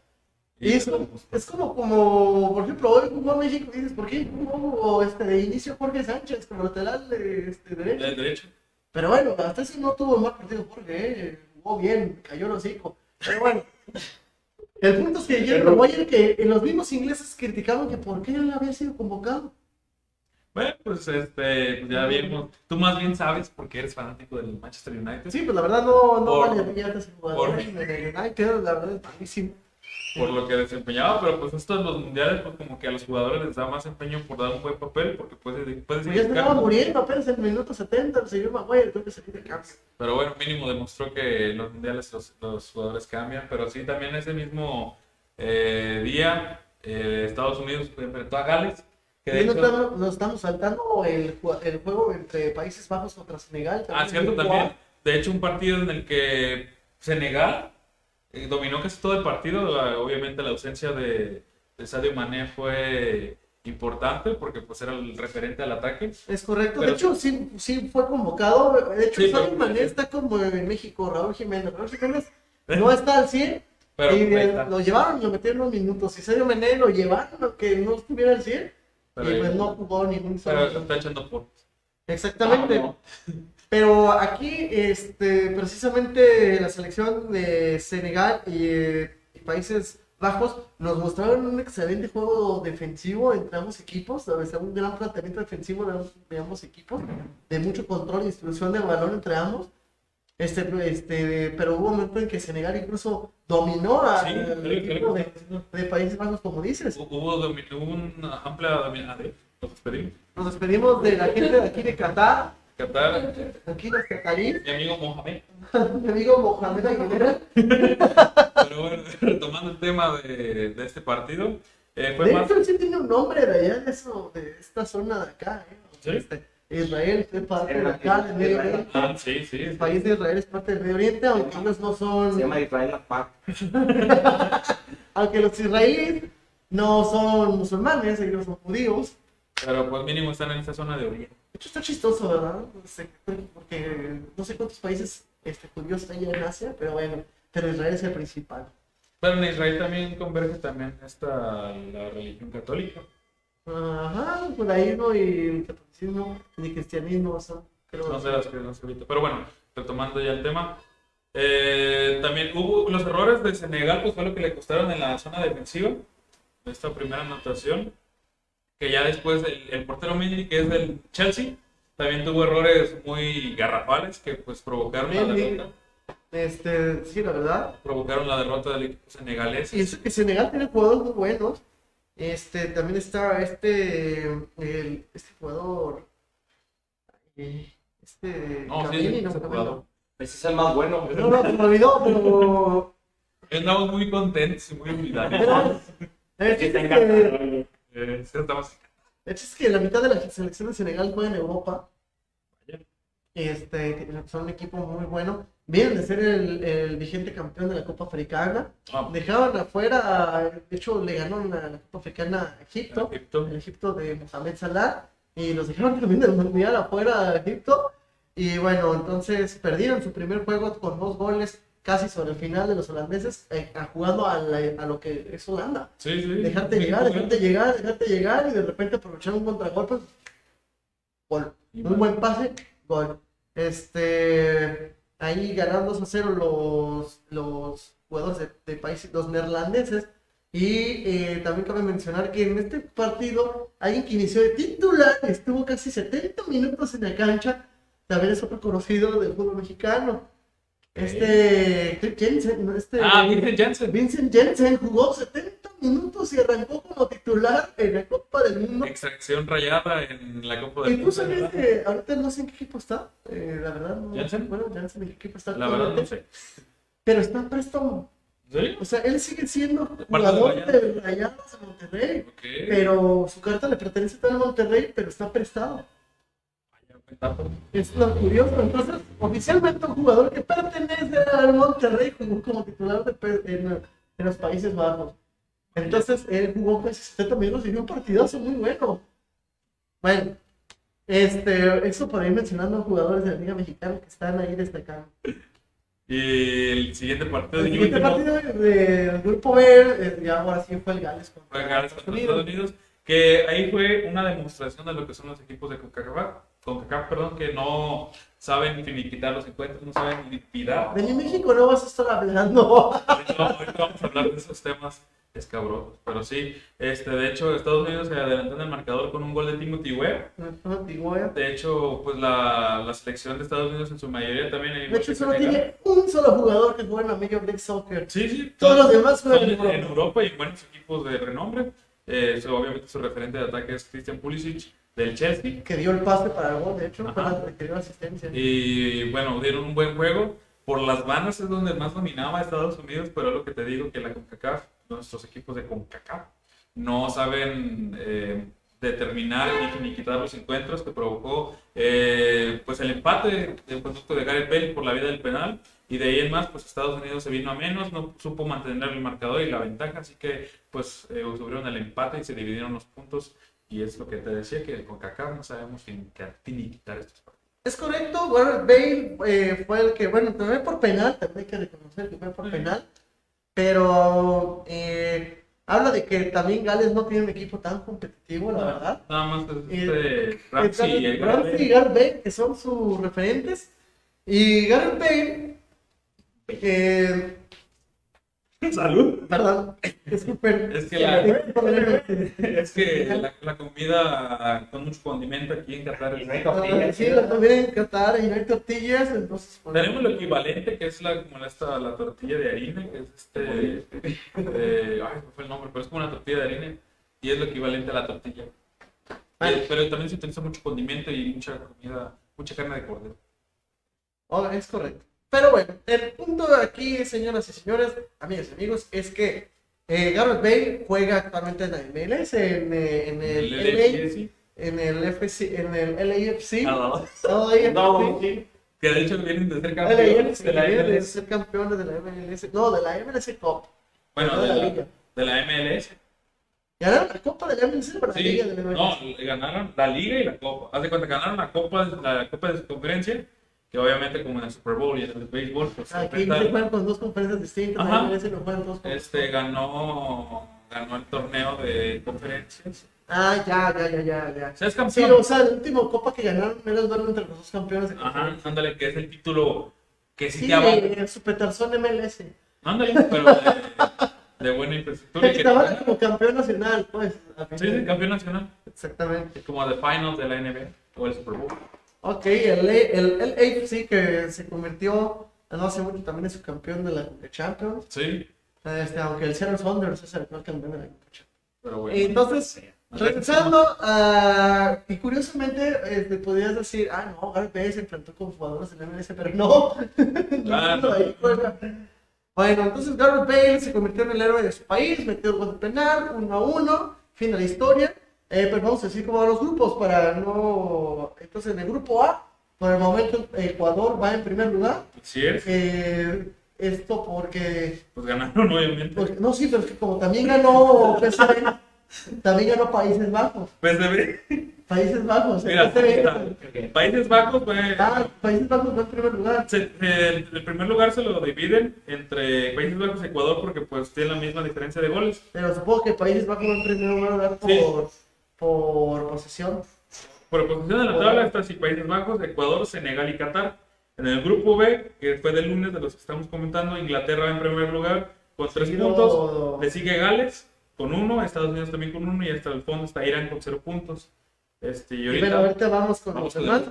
Y eso es como, como, por ejemplo, hoy jugó México y dices, ¿por qué jugó este, de inicio Jorge Sánchez como lateral de, este, derecho? derecho? Pero bueno, hasta ese no tuvo mal partido Jorge, eh, jugó bien, cayó los hijos. Pero bueno, el punto es que Jerry Maguire, que en los mismos ingleses criticaban que por qué no había sido convocado. Bueno, pues este, pues ya vimos. Tú más bien sabes porque eres fanático del Manchester United. Sí, pues la verdad no, no vale la pena ese jugador en el United, la verdad es malísimo por lo que desempeñaba, pero pues estos los mundiales, pues como que a los jugadores les da más empeño por dar un buen papel, porque puede, puede seguir. Ya estaba muriendo apenas en el minuto 70, el señor Maguire tuvo que salir de cambio. Pero bueno, mínimo demostró que en los mundiales los, los jugadores cambian, pero sí, también ese mismo eh, día, eh, Estados Unidos enfrentó a Gales. Que de hecho, no estamos, nos estamos saltando el, el, juego entre Países Bajos contra Senegal. Ah, cierto, también. De hecho, un partido en el que Senegal eh, dominó casi todo el partido. obviamente la ausencia de, de Sadio Mané fue importante porque pues era el referente al ataque. Es correcto. de hecho, sí, sí fue convocado. De hecho, Sadio Mané está como en México, Raúl Jiménez. Raúl Jiménez no está al 100. Pero y lo llevaron lo metieron unos minutos. Y Sadio Mané lo llevaron que no estuviera al 100. y pues no jugó ningún. Pero está echando por. Exactamente. Ah, pero aquí, este, precisamente la selección de Senegal y, Países Bajos nos mostraron un excelente juego defensivo entre ambos equipos, un gran planteamiento defensivo de ambos, equipos, de mucho control y distribución de balón entre ambos. Este, este, pero hubo un momento en que Senegal incluso dominó a equipo de, Países Bajos, como dices. Hubo, una amplia dominación. Nos despedimos. Nos despedimos de la gente de aquí de Qatar Qatar. Tranquilo, Qatarí. Mi amigo Mohamed. Mi amigo Mohamed Aguilera. Pero bueno, retomando el tema de, de este partido. Eh, fue de más... hecho, sí tiene un nombre de allá, de, eso, de esta zona de acá. ¿eh? ¿Sí? Este, Israel es parte de acá, del Medio Oriente. Ah, sí, sí. El país de Israel es parte del Medio Oriente, aunque ellos no son. Se llama Israel la aunque los israelíes no son musulmanes, ellos son judíos. Pero pues mínimo están en esta zona de Oriente. De hecho, está chistoso, ¿verdad? porque no sé cuántos países este, judíos hay en Asia, pero bueno, pero Israel es el principal. Pero en Israel también converge también esta la religión católica. Ajá, judaísmo y el catolicismo, el cristianismo, son, creo. No sé las que no Pero bueno, retomando ya el tema. Eh, también hubo los errores de Senegal, pues fue lo que le costaron en la zona defensiva de esta primera anotación. Que ya después el, el portero Mendy, que es del Chelsea, también tuvo errores muy garrafales que pues provocaron la derrota. Este, sí, la verdad. Provocaron la derrota del equipo senegalés. Y es que Senegal tiene jugadores muy buenos. Este, también está este, el, este jugador. Este. No, sí, no, jugador. Ese es el más bueno. No, no, se me olvidó, pero. Estamos muy contentos y muy olvidados. Es que, eh, estamos... es que la mitad de la selección de Senegal juega en Europa. Este, son un equipo muy bueno. Vienen de ser el, el vigente campeón de la Copa Africana. Ah. Dejaban afuera, de hecho, le la, la Copa Africana a Egipto, Egipto, el Egipto de Mohamed Salah. Y los dejaron también del Mundial afuera a Egipto. Y bueno, entonces perdieron su primer juego con dos goles casi sobre el final de los holandeses, eh, jugando a, a, lo que es Holanda. Sí, sí. Dejarte llegar, dejarte llegar, dejarte llegar y de repente aprovechar un contragolpe. Gol. Un buen pase, gol. Este, ahí ganando 2 a 0 los, los jugadores de, países, los neerlandeses. Y eh, también cabe mencionar que en este partido, alguien que inició de titular estuvo casi 70 minutos en la cancha, también es otro conocido del fútbol mexicano. Este, Jensen, este, ah, Vincent Jensen. Vincent Jensen jugó 70 minutos y arrancó como titular en la Copa del Mundo. Extracción rayada en la Copa del Mundo. sabes que ahorita no sé en qué equipo está, eh, la verdad. No, ¿Jensen? Bueno, Jensen en qué equipo está. La verdad no sé. Pero está presto. ¿Sí? O sea, él sigue siendo jugador de Rayados de Monterrey. Pero su carta le pertenece a Monterrey, pero está prestado. Es lo curioso. Entonces, oficialmente un jugador que pertenece al Monterrey jugó como titular de, en, los Países Bajos. Entonces, él jugó casi 70 minutos y dio un partidazo muy bueno. Bueno, este, eso por ahí mencionando jugadores de la Liga Mexicana que están ahí destacando. Y el siguiente partido, el siguiente partido del grupo B, eh, ya ahora sí fue el Gales contra, Gales contra Estados Unidos. Que ahí fue una demostración de lo que son los equipos de CONCACAF CONCACAF, perdón, que no saben finiquitar los encuentros, no saben liquidar. De México no vas a estar hablando. No, vamos a hablar de esos temas escabrosos. Pero sí, este, de hecho, Estados Unidos se adelantó en el marcador con un gol de Timothy Webb. De hecho, pues la, la, selección de Estados Unidos en su mayoría también. De hecho, solo tiene un solo jugador que juega en la Major League Soccer. Sí, sí. Todos, los demás juegan en Europa. en Europa y buenos equipos de renombre. Eh, obviamente su referente de ataque es Christian Pulisic del Chelsea. Que dio el pase para el gol, de hecho, para que dio asistencia. Y bueno, dieron un buen juego. Por las bandas es donde más dominaba Estados Unidos, pero es lo que te digo, que la CONCACAF, nuestros equipos de CONCACAF, no saben eh, determinar ni quitar los encuentros que provocó eh, pues el empate del producto de Gareth Bale por la vida del penal y de ahí en más pues Estados Unidos se vino a menos no supo mantener el marcador y la ventaja así que pues eh, el empate y se dividieron los puntos y es lo que te decía, que con CACAF no sabemos quién quitar estos partidos. Es correcto, Gareth Bale eh, fue el que, bueno, también por penal, también hay que reconocer que fue por penal, pero eh, habla de que también Gales no tiene un equipo tan competitivo, la verdad. Nada más este Ramsey y Ramsey y Gareth Bale, que son sus referentes, y Gareth Bale... Eh, Salud. Perdón. Disculpen. Es que, la, es que la, comida con mucho condimento aquí en Qatar. Y no hay tortillas. Sí, la comida en Qatar y no hay tortillas. Entonces, Tenemos lo equivalente que es la, como esta, la tortilla de harina, que es este. Eh, ay, no fue el nombre, pero es como una tortilla de harina y es lo equivalente a la tortilla. pero también se utiliza mucho condimento y mucha comida, mucha carne de cordero. Oh, es correcto. Pero bueno, el punto de aquí, señoras y señores, amigas y amigos, es que eh, Gareth Bale juega actualmente en la MLS, en, eh, en el, LA, en el FC, en el LAFC. No, no, Que de hecho vienen de ser campeones de la MLS. De ser campeones de la MLS. No, de la MLS Cup. Bueno, de, la, de la MLS. Ganaron la Copa de la MLS la sí, Liga de la No, ganaron la Liga y la Copa. Haz de cuenta, ganaron la Copa, la Copa de su conferencia, que obviamente como en el Super Bowl y en el béisbol, pues... Aquí se juegan con dos conferencias distintas, Ajá. Juegan dos Este, ganó, ganó el torneo de conferencias. Ah, ya, ya, ya, ya, ya. ¿Sabes campeón? Sí, o sea, el último Copa que ganaron era el duelo entre los dos campeones. De Ajá, ándale, que es el título que sí, sí te avala. el Supertarzón MLS. Ándale, pero de, de buena infraestructura. Que estaban como campeón nacional, pues. Sí, sí, campeón nacional. Exactamente. Como de Finals de la NBA o el Super Bowl. Ok, el, el, el AFC que se convirtió no hace mucho también en su campeón de la de Champions. Sí. Este, aunque el Seattle Saunders es el actual campeón de la Champions. Pero bueno. Entonces, regresando a... Y curiosamente, este, podrías decir, ah, no, Gareth Bale se enfrentó con jugadores del MLS, pero no. Claro. bueno, entonces Gareth Bale se convirtió en el héroe de su país, metió el gol penal, uno a uno, fin de la historia. Eh, pero vamos a decir cómo van los grupos para no... Entonces, en el grupo A, por el momento Ecuador va en primer lugar. Sí es. Eh, esto porque... Pues ganaron, obviamente. no, sí, pero es que como también ganó PSV, también ganó Países Bajos. PSV. Países Bajos. Mira, Países Bajos fue... Ah, Países Bajos fue en primer lugar. el, primer lugar se lo dividen entre Países Bajos y Ecuador porque pues tienen la misma diferencia de goles. Pero supongo que Países Bajos va en primer lugar por, por posesión. Por posición de la tabla está así, Países Bajos, Ecuador, Senegal y Qatar. En el grupo B, que fue del lunes de los que estamos comentando, Inglaterra en primer lugar con tres puntos. Le sigue Gales con uno, Estados Unidos también con uno y hasta el fondo está Irán con cero puntos. Este, y ahorita, ahorita vamos con los demás.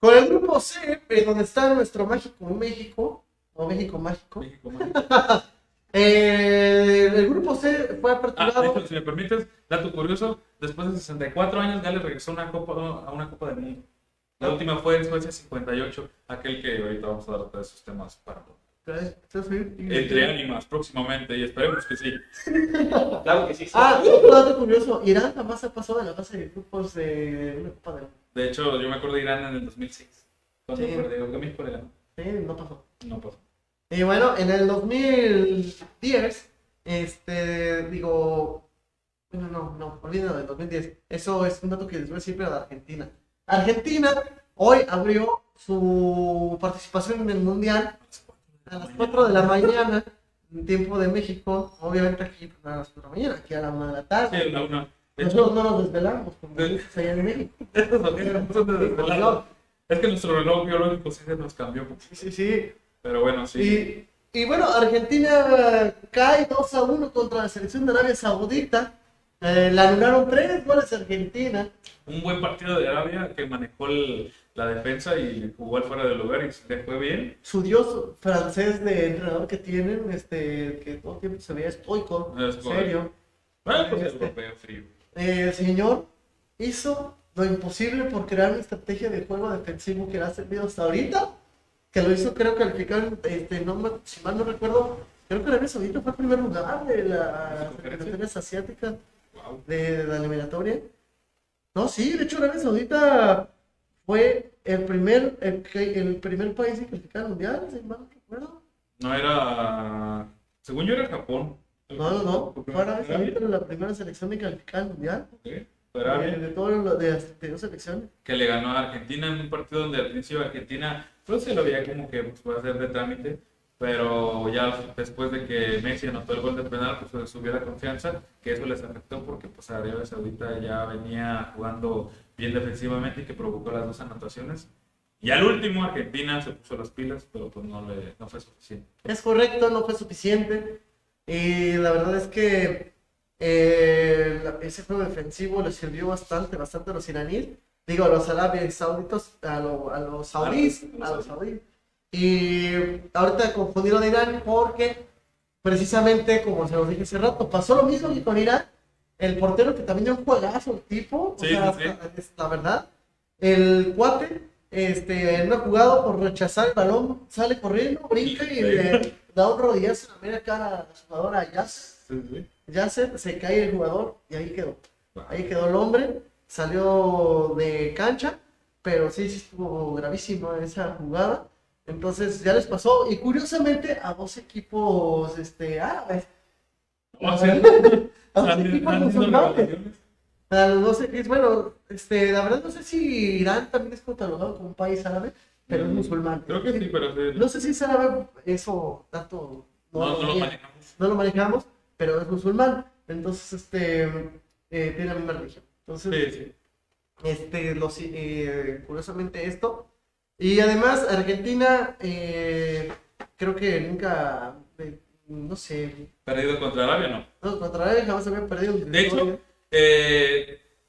Con el grupo C, donde está nuestro mágico México, o México Mágico. México Mágico. eh, el grupo C fue aperturado. Ah, si me permites, dato curioso, después de 64 años Gales regresó una copa, a una Copa del Mundo. La última fue en Suecia 58, aquel que ahorita vamos a dar de esos temas para entre ánimas próximamente y esperemos que sí. claro que sí. Ah, otro dato curioso. Irán jamás ha pasado de la fase de grupos de una Copa del De hecho, yo me acuerdo de Irán en el 2006. Cuando sí. perdió, México le ganó. Sí, no pasó. No pasó. Y bueno, en el 2010, este, digo, bueno, no, no, olvídalo del 2010. Eso es un dato que les voy a decir, pero de Argentina. Argentina hoy abrió su participación en el Mundial a las 4 de la mañana, en tiempo de México, obviamente aquí pues, a las 4 de la mañana, aquí a la 1 de la tarde. Sí, la 1. Nosotros no nos desvelamos, como allá en México. es que nuestro reloj biológico sí se nos cambió. Sí, sí, sí. Pero bueno, sí. Y, y bueno, Argentina cae 2 a 1 contra la selección de Arabia Saudita. Eh, la anularon tres goles a Argentina. Un buen partido de Arabia que manejó el, la defensa y jugó al fuera del lugar y le fue bien. Su dios francés de entrenador que tienen, este, que todo el tiempo se veía estoico, serio. Bueno, pues este, europeo frío. Eh, el señor hizo lo imposible por crear una estrategia de juego defensivo que le ha servido hasta ahorita. Que lo hizo, creo final, este, no, si mal no recuerdo, creo que Arabia Saudita fue el primer lugar de las eliminatorias asiáticas de, de la eliminatoria. No, sí, de hecho Arabia Saudita fue el primer, el, el primer país en calificar al mundial, si mal no recuerdo. No era. Según yo era Japón. No, no, no. Fue Arabia la primera selección en calificar al mundial. Okay. De, de todas de, de dos selecciones. Que le ganó a Argentina en un partido donde al principio Argentina, pues se lo veía como que pues, va a ser de trámite pero ya después de que Messi anotó el gol de penal, pues subió la confianza, que eso les afectó porque pues Arabia Saudita ya venía jugando bien defensivamente y que provocó las dos anotaciones. Y al último Argentina se puso las pilas, pero pues no, le, no fue suficiente. Es correcto, no fue suficiente. Y la verdad es que eh, ese juego defensivo le sirvió bastante, bastante a los iraníes. Digo, a los árabes sauditos, a, a los saudíes, a los saudíes. Y ahorita confundieron a Irán porque precisamente, como se los dije hace rato, pasó lo mismo que con Irán. El portero que también es un juegazo, el tipo, o sea, la verdad. El cuate, este, en una jugada por rechazar el balón, sale corriendo, brinca y le da un rodillazo en la media cara a la jugadora Yas. Ya se, se cae el jugador y ahí quedó. Ahí quedó el hombre, salió de cancha, pero sí, sí estuvo gravísimo esa jugada. Entonces ya les pasó, y curiosamente a dos equipos este, árabes. O sea, a han- equipos musulmanes. A los dos equipos, bueno, este, la verdad no sé si Irán también es catalogado como un país árabe, pero es Mm, musulmán. Creo que sí, pero sí. No sé si es árabe, eso tanto no, No, lo no lo niega. manejamos. no lo manejamos, pero es musulmán. Entonces, este, eh, tiene la misma religión. Entonces, Sí, sí. este, los, eh, curiosamente esto. Y además, Argentina, eh, creo que nunca, no sé, Perdido contra Arabia, no. no, contra él jamás había perdido. De hecho,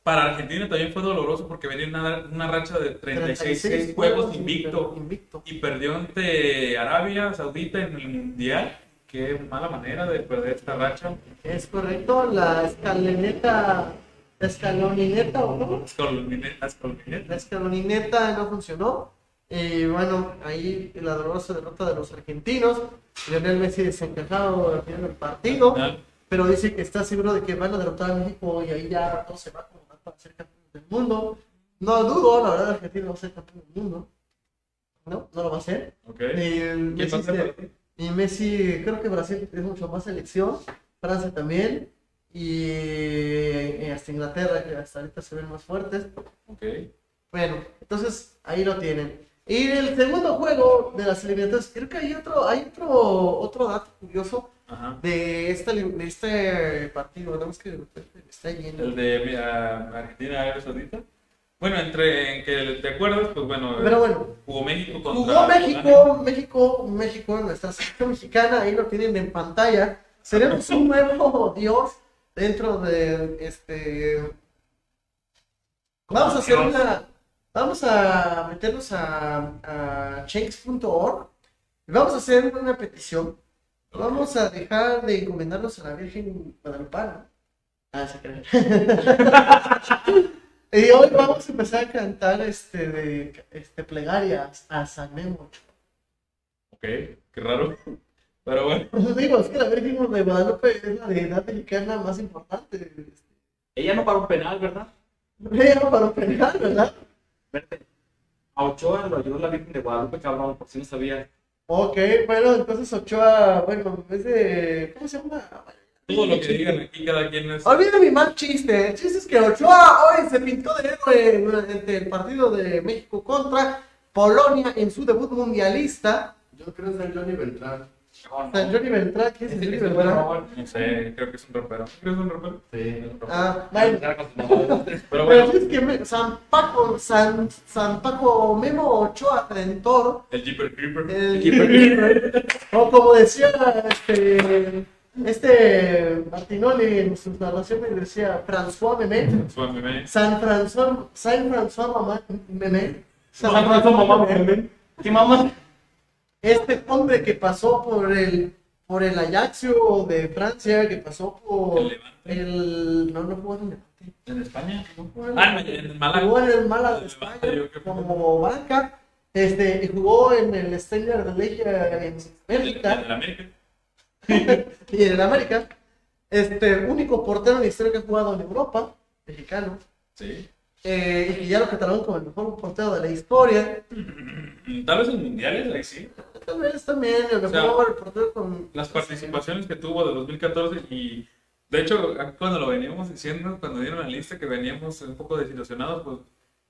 para Argentina también fue doloroso porque venía una, una racha de 36, juegos invicto invicto. y perdió ante Arabia Saudita en el Mundial. Qué mala manera de perder esta racha. Es correcto, la escaloneta, la escalonineta, ¿o no? Escaloneta, escaloneta. La escalonineta no funcionó. Y bueno, ahí la dolorosa derrota de los argentinos. Lionel Messi desencajado al final del partido, pero dice que está seguro de que van a derrotar a México y ahí ya todo se va acomodar para ser campeón del mundo. No dudo, la verdad, Argentina va a ser campeón del mundo. No, no lo va a hacer. Ok. Y, ¿Quién Messi, va a ser se- para ti? Y Messi, creo que Brasil es mucho más selección, Francia también, y eh, hasta Inglaterra, que hasta ahorita se ven más fuertes. Ok. Bueno, entonces ahí lo tienen. Y el segundo juego de las eliminatorias, creo que hay otro, hay otro, otro dato curioso Ajá. de este, de este partido, más que está yendo. El de mira, Argentina, Arabia Saudita. Bueno, entre en que te acuerdas, pues bueno, Pero bueno, jugó México contra Jugó. México, México, México, nuestra selección mexicana, ahí lo tienen en pantalla. Seremos un nuevo dios dentro de este. Vamos a hacer una. Vamos a meternos a, a change.org y vamos a hacer una petición. Vamos a dejar de encomendarnos a la Virgen Guadalupana. Ah, se creen. y hoy vamos a empezar a cantar este, de, este plegarias a San Memo. Ok, qué raro. Pero bueno, Pues digo, es que la Virgen de Guadalupe es la deidad mexicana más importante. Ella no paró un penal, ¿verdad? Ella no para pelear, ¿verdad? Verte. A Ochoa lo ayudó la Virgen de Guadalupe, cabrón, por si no sabía. Ok, bueno, entonces Ochoa, bueno, en vez de. ¿Cómo se llama? Todo lo que digan aquí, cada quien es. Olvida mi mal chiste. El chiste es que Ochoa hoy se pintó de héroe durante el partido de México contra Polonia en su debut mundialista. Yo creo que es el Johnny Beltrán. San Johnny Beltrán, ¿qué es el Johnny Beltrán? No sé, creo que es un rapero. ¿Crees que es un rapero? Sí. Ah, bueno. Pero Pero bueno, es que me- San Paco, San, San Paco Memo Ochoa Redentor, el Jeeper Creeper. el, o como decía este, este Martinoli en sus narraciones, decía François Memé. San François, San François Mamá Memé, San San Francisco, mamá, meme. ¿Qué mamá? este hombre que pasó por el por el Ajaxio de Francia, que pasó por El no no jugó en el Levante. ¿En España? Jugó en- Ah, en el Málaga. Jugó en el Málaga de España Levante, como banca. Este, jugó en el Steiner de Legia en En Bélgica el América. y en América. Este, único portero en la historia que ha jugado en Europa, mexicano. Sí. Eh, y que ya lo catalogan como el mejor portero de la historia. Mm, Tal vez en mundiales, ahí sí. Tal vez también el O sea, mejor portero con. Las participaciones que tuvo de 2014 y de hecho cuando lo veníamos diciendo, cuando dieron la lista que veníamos un poco desilusionados, pues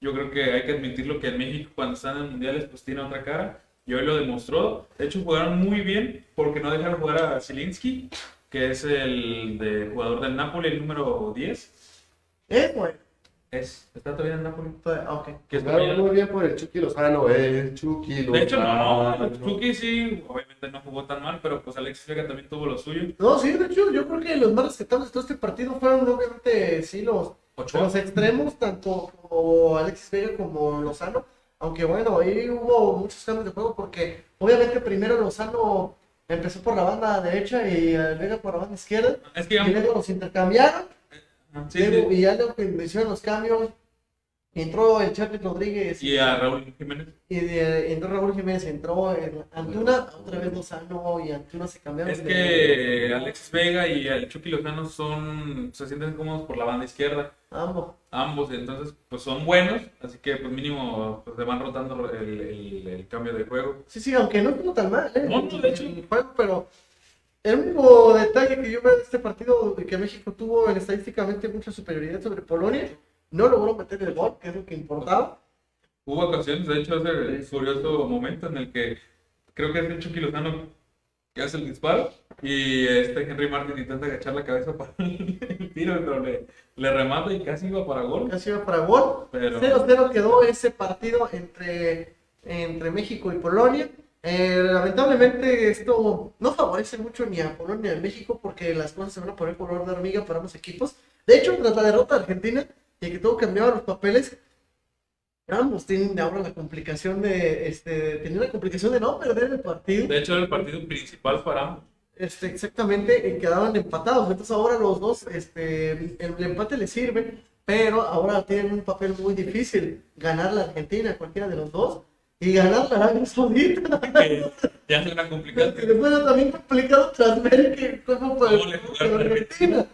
yo creo que hay que admitirlo que en México cuando están en mundiales pues tiene otra cara y hoy lo demostró. De hecho jugaron muy bien porque no dejaron jugar a Zielinski, que es el de jugador del Napoli, el número 10. Eh, bueno. Es, ¿Está todavía en Napoli? Ah, ok. Que Jugaron colombiano. muy bien por el Chucky Lozano, el Chucky Lozano. De hecho, no, no, Chucky sí, obviamente no jugó tan mal, pero pues Alexis Vega también tuvo lo suyo. No, sí, de hecho, yo creo que los más rescatables de todo este partido fueron, obviamente, sí, los, Ochoa. los extremos, tanto como Alexis Vega como Lozano. Aunque bueno, ahí hubo muchos cambios de juego porque, obviamente, primero Lozano empezó por la banda derecha y eh, Vega por la banda izquierda. Es que Y luego los intercambiaron. sí, luego- sí. Y ya luego que hicieron los cambios, entró el Charlie Rodríguez y a Raúl Jiménez. y de- entró Raúl Jiménez, entró el Antuna, otra vez Lozano y Antuna se cambiaron. Es de- que Alexis Vega y el Chucky Lozano son, se sienten cómodos por la banda izquierda, Ambos. ambos, entonces pues son buenos, así que pues mínimo pues, se van rotando el, el- el cambio de juego. Sí, sí, aunque no estuvo tan mal, ¿eh? No, no, de hecho. El juego, pero El único detalle que yo veo de este partido de que México tuvo en estadísticamente mucha superioridad sobre Polonia, no logró meter el gol, que es lo que importaba. Hubo ocasiones, de hecho, ese curioso momento en el que creo que es el Chucky Lozano que hace el disparo y este Henry Martin intenta agachar la cabeza para el tiro, pero le, le remata y casi iba para gol. Casi iba para gol. Pero- 0-0 quedó ese partido entre, entre México y Polonia. Eh, lamentablemente esto no favorece mucho ni a Polonia ni a México porque las cosas se van a poner color de hormiga para ambos equipos. De hecho, tras la derrota de Argentina y que todo cambiaba los papeles, ambos tienen ahora la complicación de, este, tenían la complicación de no perder el partido. De hecho, era el partido principal para ambos. Este, exactamente, y quedaban empatados. Entonces ahora los dos, este, el, el empate les sirve, pero ahora tienen un papel muy difícil. Ganar la Argentina, cualquiera de los dos, y ganar la Arabia Saudita. Que ya se una complicada. Que después es también complicado tras ver que cómo puede ¿Cómo le jugaron con a Argentina.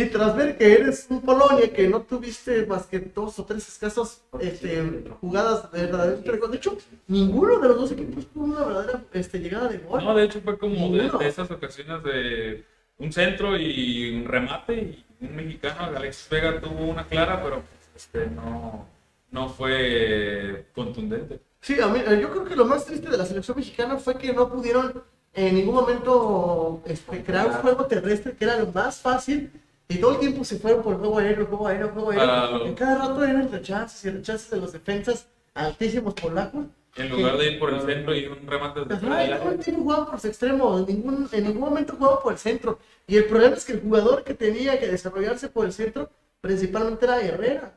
Y tras ver que eres un Polonia que no tuviste más que dos o tres escasos este, jugadas gol. De hecho, ninguno de los dos equipos tuvo una verdadera este, llegada de gol. No, de hecho fue como de, de esas ocasiones de un centro y un remate y un mexicano, Alexis Vega tuvo una clara, pero este, no, no fue contundente. Sí, a mí, eh, yo creo que lo más triste de la selección mexicana fue que no pudieron en ningún momento este, crear un juego terrestre que era lo más fácil y todo el tiempo se fueron por el juego aéreo, juego aéreo, juego aéreo. Ah. En cada rato eran rechaces y rechaces de los defensas altísimos polacos. En lugar de ir por el centro y un remate desde Ajá, y el área. jugaban por los extremos, en ningún, en ningún momento jugaban por el centro. Y el problema es que el jugador que tenía que desarrollarse por el centro principalmente era Herrera.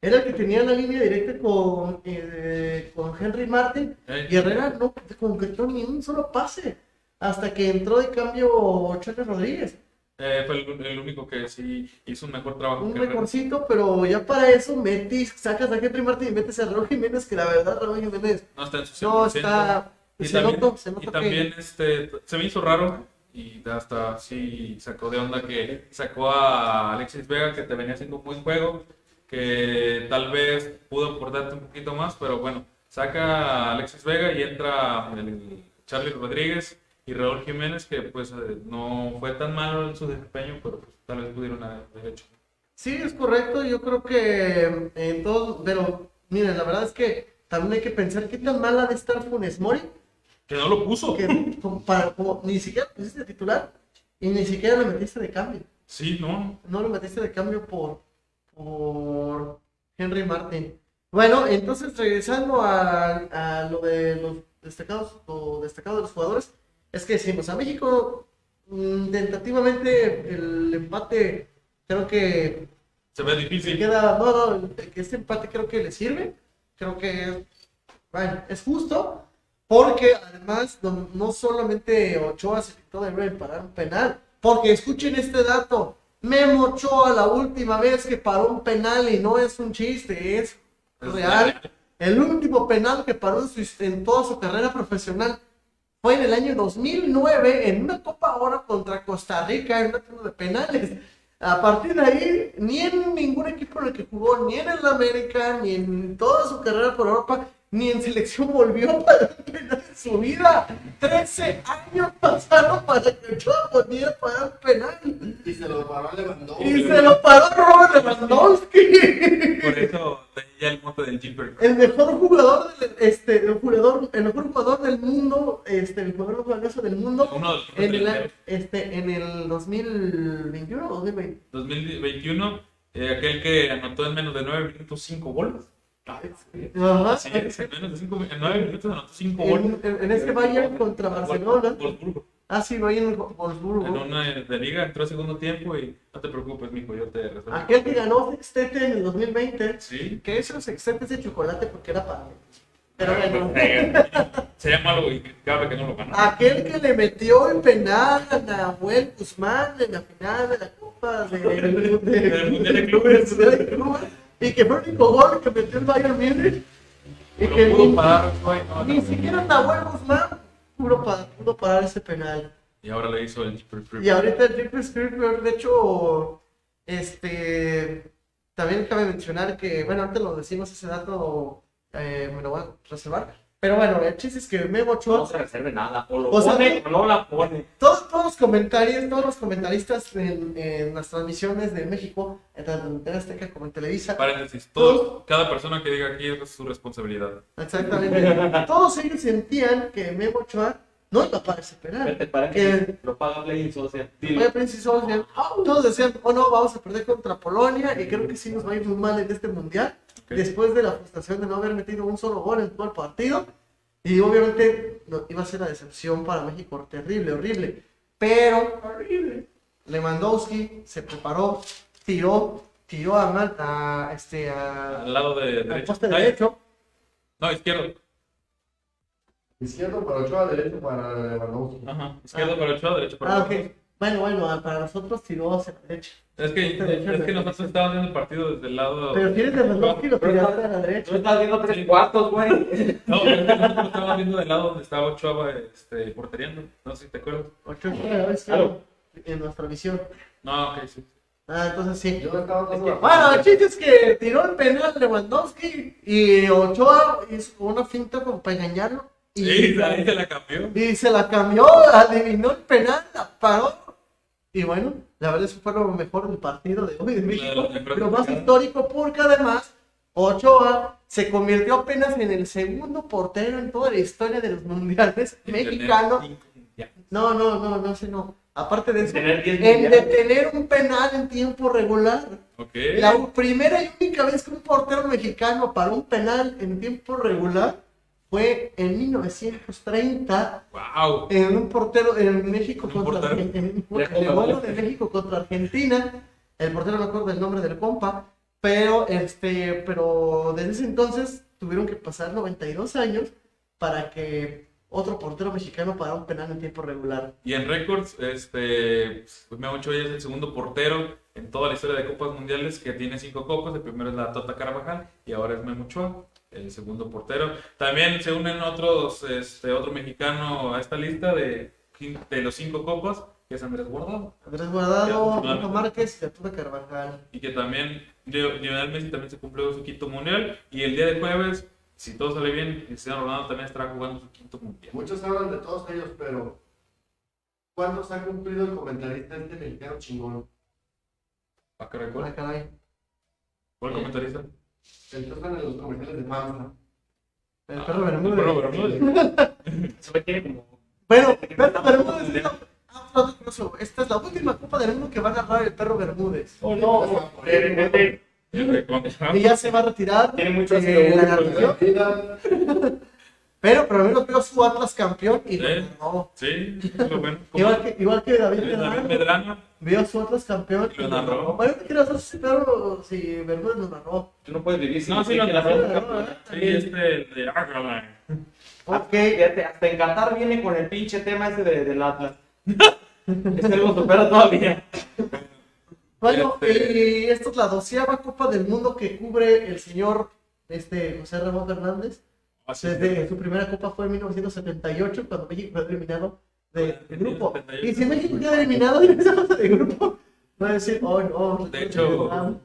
Era el que tenía la línea directa con, eh, con Henry Martin Eh. y Herrera no concretó ni un solo pase hasta que entró de cambio Chávez Rodríguez. Eh, fue el, el único que sí hizo un mejor trabajo. Un mejorcito, pero ya para eso metís, sacas a Henry Martin y metes a Raúl Jiménez, que la verdad Raúl Jiménez No está en su no 100%. está... Y se también, se nota y que- también este, se me hizo raro y hasta sí sacó de onda que sacó a Alexis Vega que te venía haciendo un buen juego, que tal vez pudo aportarte un poquito más, pero bueno, saca a Alexis Vega y entra el Charlie Rodríguez y Raúl Jiménez que pues eh, no fue tan malo en su desempeño, pero pues, tal vez pudieron haber hecho. Sí, es correcto. Yo creo que en todo, pero miren, la verdad es que también hay que pensar qué tan mal ha de estar Funes Mori, Que no lo puso. que como para, como ni siquiera pusiste titular y ni siquiera lo metiste de cambio. Sí, no. No lo metiste de cambio por, por Henry Martin. Bueno, entonces regresando a, a lo de los destacados, lo destacado de los jugadores, es que decimos, a México mm, tentativamente el empate creo que Se ve difícil. queda, no, no, este empate creo que le sirve, creo que bueno, es justo, porque además no, no solamente Ochoa se quitó de nueve parar un penal, porque escuchen este dato, Memo Ochoa la última vez que paró un penal y no es un chiste, es Es real, el último penal que paró en, su- en toda su carrera profesional fue en el año 2009 en una Copa Oro contra Costa Rica en una turno de penales. A partir de ahí, ni en ningún equipo en el que jugó, ni en el América, ni en toda su carrera por Europa, ni en selección volvió a parar un penal en su vida. 13 años pasaron para que Ochoa volviera a parar un penal. Y se lo paró Lewandowski. Y se lo paró Robert Lewandowski. Por eso ya el mote del Jimper. El mejor jugador del, este, el jugador, el mejor jugador del mundo, este, el jugador más valioso del mundo, Uno de los en el, primeros. este, en el 2021 o 2020. 2021, eh, aquel que anotó en menos de 9 minutos 5 goles. Ajá. Es, en menos de 5 en 9 minutos anotó 5 goles. En, en, en este Bayern contra Barcelona. Wolfsburgo. Ah, sí, Bayern En Wolfsburgo. una de liga entró a segundo tiempo y no te preocupes, mijo, yo te resuelvo. Aquel que ganó Sextete en el 2020. Sí. Que esos sextetes de chocolate porque era para. Pero bueno. Sería malo y criticable que no lo ganó. Aquel que le metió el penal a Nahuel Guzmán en la final de la Copa de, de- de Mundial de Clubes, y que fue el único gol que metió el Bayern Múnich y que pudo ni, parar, no, ni no. siquiera Nahuel Guzmán pudo, pudo parar ese penal. Y ahora le hizo el Free. Y ahorita el Skripler, de hecho, este, también cabe mencionar que, bueno, antes lo decimos ese dato, eh, me lo voy a reservar, Pero bueno, el chiste es que Memo Ochoa No se reserve nada. O lo O sea, pone o no la pone. todos, todos los comentarios, todos los comentaristas en, en las transmisiones de México, en tanto en TV Azteca como en Televisa, Paréntesis, todo, cada persona que diga aquí es su responsabilidad. exactamente, todos ellos sentían que Memo Ochoa no iba para. Vete para Que lo paga Play Social. todos decían, oh no, vamos a perder contra Polonia y creo que sí nos va a ir muy mal en este mundial. Después de la frustración de no haber metido un solo gol en todo el partido. Y obviamente no, iba a ser la decepción para México terrible, horrible. Pero Lewandowski se preparó, tiró, tiró a, Mal- a, este, a, Al lado de al derecho. poste derecho. No, izquierdo. Izquierdo para Ochoa, derecho para Lewandowski. Ajá. Izquierdo para Ochoa, derecho para Ah, Ochoa. ok. Bueno, bueno, para nosotros tiró hacia la derecha. Es que, es que nosotros estábamos viendo el partido desde el lado. Pero tienes Lewandowski y lo tiraste a la derecha. Tú estás viendo tres Sí. cuartos, güey. No, es que nosotros estábamos viendo del lado donde estaba Ochoa este, porteriando. No sé si te acuerdas. Ocho jugadores Claro. en nuestra visión. No, ok, sí. Ah, entonces sí. Yo no estaba dando la- Bueno, el chiste es que tiró el penal Lewandowski y Ochoa hizo una finta como para engañarlo. Y, Sí, ahí se la cambió. y se la cambió, adivinó el penal, la paró. Y bueno, la verdad eso fue lo mejor del partido de hoy de México. Lo más histórico porque además Ochoa se convirtió apenas en el segundo portero en toda la historia de los mundiales mexicanos. No, no, no, no sé, no. Aparte de eso, Tener 10 en detener un penal en tiempo regular. Ok. La primera y única vez que un portero mexicano paró un penal en tiempo regular fue en 1930 Wow. en un portero en México contra. En el vuelo de México contra Argentina. El portero no acuerdo del nombre del compa, pero este, pero desde ese entonces tuvieron que pasar 92 años para que otro portero mexicano parara un penal en tiempo regular. Y en récords, este, pues Memo Ochoa es el segundo portero en toda la historia de Copas Mundiales que tiene cinco copas. El primero es la Tota Carvajal y ahora es Memo Ochoa, el segundo portero. También se unen otros, este, otro mexicano a esta lista de, de los cinco copas, que es Andrés Guardado. Andrés Guardado, Rafa Márquez y Arturo Carvajal. Y que también, Lionel Messi también se cumplió su quinto mundial. Y el día de jueves, si todo sale bien, Cristiano Ronaldo también estará jugando su quinto mundial. Muchos hablan de todos ellos, pero ¿cuántos ha cumplido el comentarista este mexicano chingón? Ah, caray, Ah, ¿cuál? caray. ¿Cuál comentarista? El sale en los comerciales de Mazda. El perro El Bermúdez. perro Bermúdez. Como. Bueno, Perro Bermúdez. es curioso, Esta es la última Copa del Mundo que va a agarrar el perro Bermúdez. Oh, no. Y ya se va a retirar. Tiene mucho eh, la Pero por lo menos veo su Atlas campeón y lo Sí. narró. Sí, lo bueno. Igual que, igual que David David Medrano, Medrano. veo su Atlas campeón Y lo narró. Bueno, no quiero saber si Pedro, si Bermúdez lo narró. Tú no puedes vivir sin No, sí, lo narró. Es campeona. Sí, este, de Ágala. Ok. Fíjate, hasta en Qatar viene con el pinche tema ese de, del Atlas. Ese lo supera todavía. Bueno, Este- y esta es la doceava Copa del Mundo que cubre el señor este, José Ramón Fernández. Desde su primera copa fue en 1978, cuando México fue eliminado de, de grupo. 78. Y si México queda eliminado de grupo, va a decir, oh no. De hecho,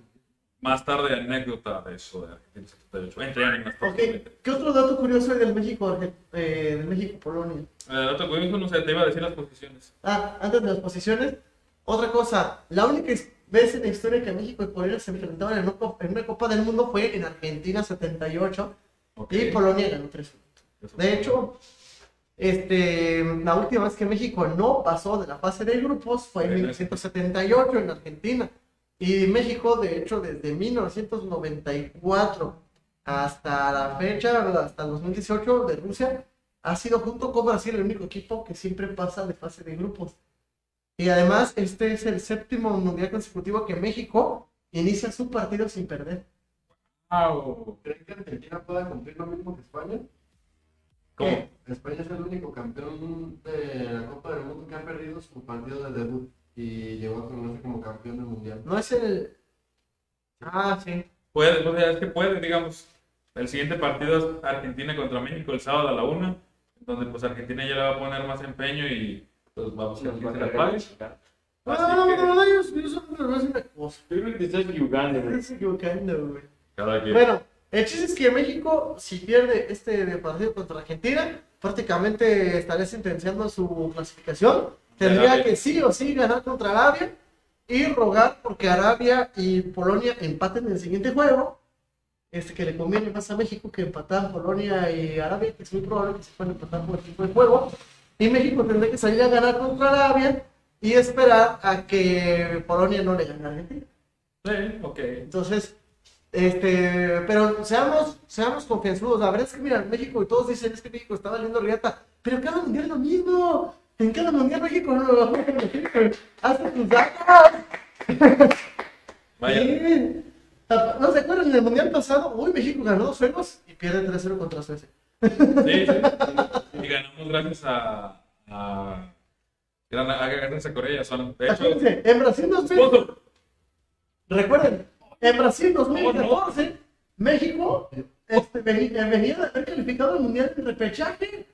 más tarde anécdota de eso de Argentina 78. Entre años más Ok, tarde. ¿qué otro dato curioso hay del México, eh, del México-Polonia? Eh, otro curioso, no sé, te iba a decir las posiciones. Ah, antes de las posiciones, otra cosa, la única vez en la historia que México y Polonia se enfrentaron en en una Copa del Mundo fue en Argentina 78 Y Polonia ganó 3 Eso. De hecho, este, la última vez que México no pasó de la fase de grupos fue en Sí, 1978 en Argentina. Y México, de hecho, desde 1994 hasta la fecha, hasta el 2018 de Rusia, ha sido junto con Brasil el único equipo que siempre pasa de fase de grupos. Y además, este es el séptimo mundial consecutivo que México inicia su partido sin perder. Wow. ¿Creen que Argentina pueda cumplir lo mismo que España? ¿Cómo? España es el único campeón de la Copa del Mundo que ha perdido su partido de debut y llegó a conocerse como campeón del mundial. No es el... Ah, sí. Puede, o sea, es que puede, digamos. El siguiente partido es Argentina contra México el sábado a la una, donde pues Argentina ya le va a poner más empeño y pues va a buscar quién se la pague. Ah, que, no, no, yo, decir una cosa. Yo creo que estás güey. Equivocando, güey. Bueno, El chiste es que México, si pierde este partido contra Argentina, prácticamente estaría sentenciando su clasificación. Tendría que sí o sí ganar contra Arabia y rogar porque Arabia y Polonia empaten en el siguiente juego. Este que le conviene más a México que empatar Polonia y Arabia, que es muy probable que se puedan empatar por el tipo de juego. Y México tendría que salir a ganar contra Arabia y esperar a que Polonia no le gane a Argentina. Sí, ok. Entonces, este, pero seamos, seamos confianzudos. La verdad es que, mira, México, y todos dicen, es que México está valiendo riata, pero cada mundial es lo mismo. En cada mundial México no lo va a Hace tus datos. Vaya. ¿No se acuerdan? En el mundial pasado, uy, México ganó dos juegos y pierde 3-0 contra Suecia. Sí, sí. Y ganamos gracias a. a... Gracias a Corea, son. De hecho, en Brasil 2000. Recuerden, en Brasil 2014, México este, venía, venía de haber calificado el mundial de repechaje.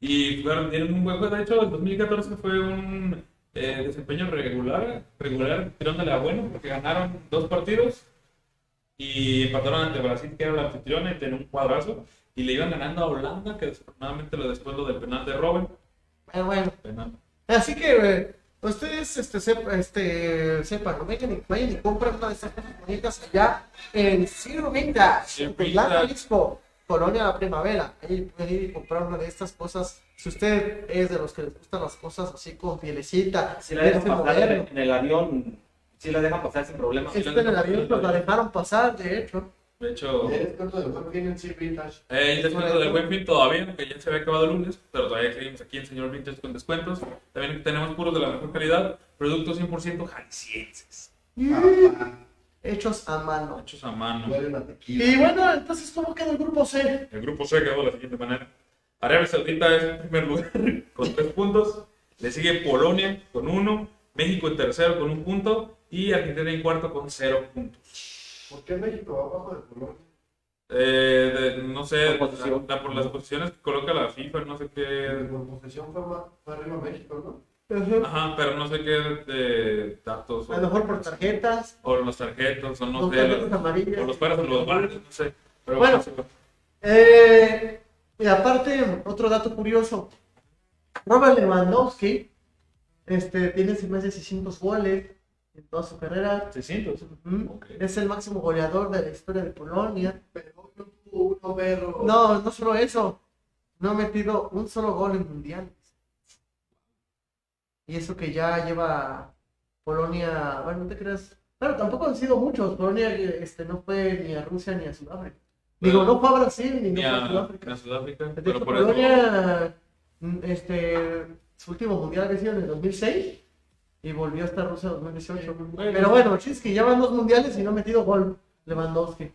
Y fueron, tienen un buen juego. De hecho, el 2014 fue un eh, desempeño regular, regular, tirándole a bueno, porque ganaron dos partidos y empataron ante Brasil, que era la anfitriona, y tenía un cuadrazo. Y le iban ganando a Holanda, que desafortunadamente lo después lo del penal de Robben. Pero bueno. Así que eh, ustedes este, este, sepan, vayan y, vayan y compren una de estas cosas bonitas allá en Ciro Vintage, en Jalisco. Colonia La Primavera. Ahí pueden ir y comprar una de estas cosas. Si usted es de los que les gustan las cosas así con pielecita, si la dejan pasar en el avión, si la dejan pasar sin problema. Este en el avión pues la dejaron pasar, de hecho. De hecho, ¿El descuento del buen fin en Vintage? Eh, el descuento del buen fin todavía, que ya se había acabado el lunes, pero todavía seguimos aquí en Señor Vintage con descuentos. También tenemos puros de la mejor calidad, productos 100% jaliscienses. Ah, hechos a mano. Hechos a mano. Y bueno, entonces, ¿cómo queda el grupo C? El grupo C quedó de la siguiente manera. Arabia Saudita es en primer lugar con tres puntos. Le sigue Polonia con uno. México en tercero con un punto. Y Argentina en cuarto con cero puntos. ¿Por qué México va abajo de Polonia? Eh, no sé, por, la, por las posiciones que coloca la FIFA, no sé qué. Por posición fue, más, arriba México, ¿no? Ajá, pero no sé qué de datos. A lo mejor por tarjetas. O los tarjetas, o no los sé. Los, amarillas. O los paras o los bares, no sé. Pero bueno, eh, y aparte, otro dato curioso. Robert Lewandowski este, tiene más de 600 goles en toda su carrera. 600. Es el máximo goleador de la historia de Polonia. Pero no tuvo uno, pero... No, no solo eso. No ha metido un solo gol en mundial. Y eso que ya lleva Polonia, bueno, no te creas. Pero tampoco han sido muchos. Polonia este, no fue ni a Rusia ni a Sudáfrica. Digo, no fue a Brasil ni, no fue a Sudáfrica. A Sudáfrica. De hecho, Polonia, mm, este, su último mundial había sido en el 2006 y volvió hasta Rusia en 2018. Pero bueno, que ya van dos mundiales y no ha metido gol Lewandowski.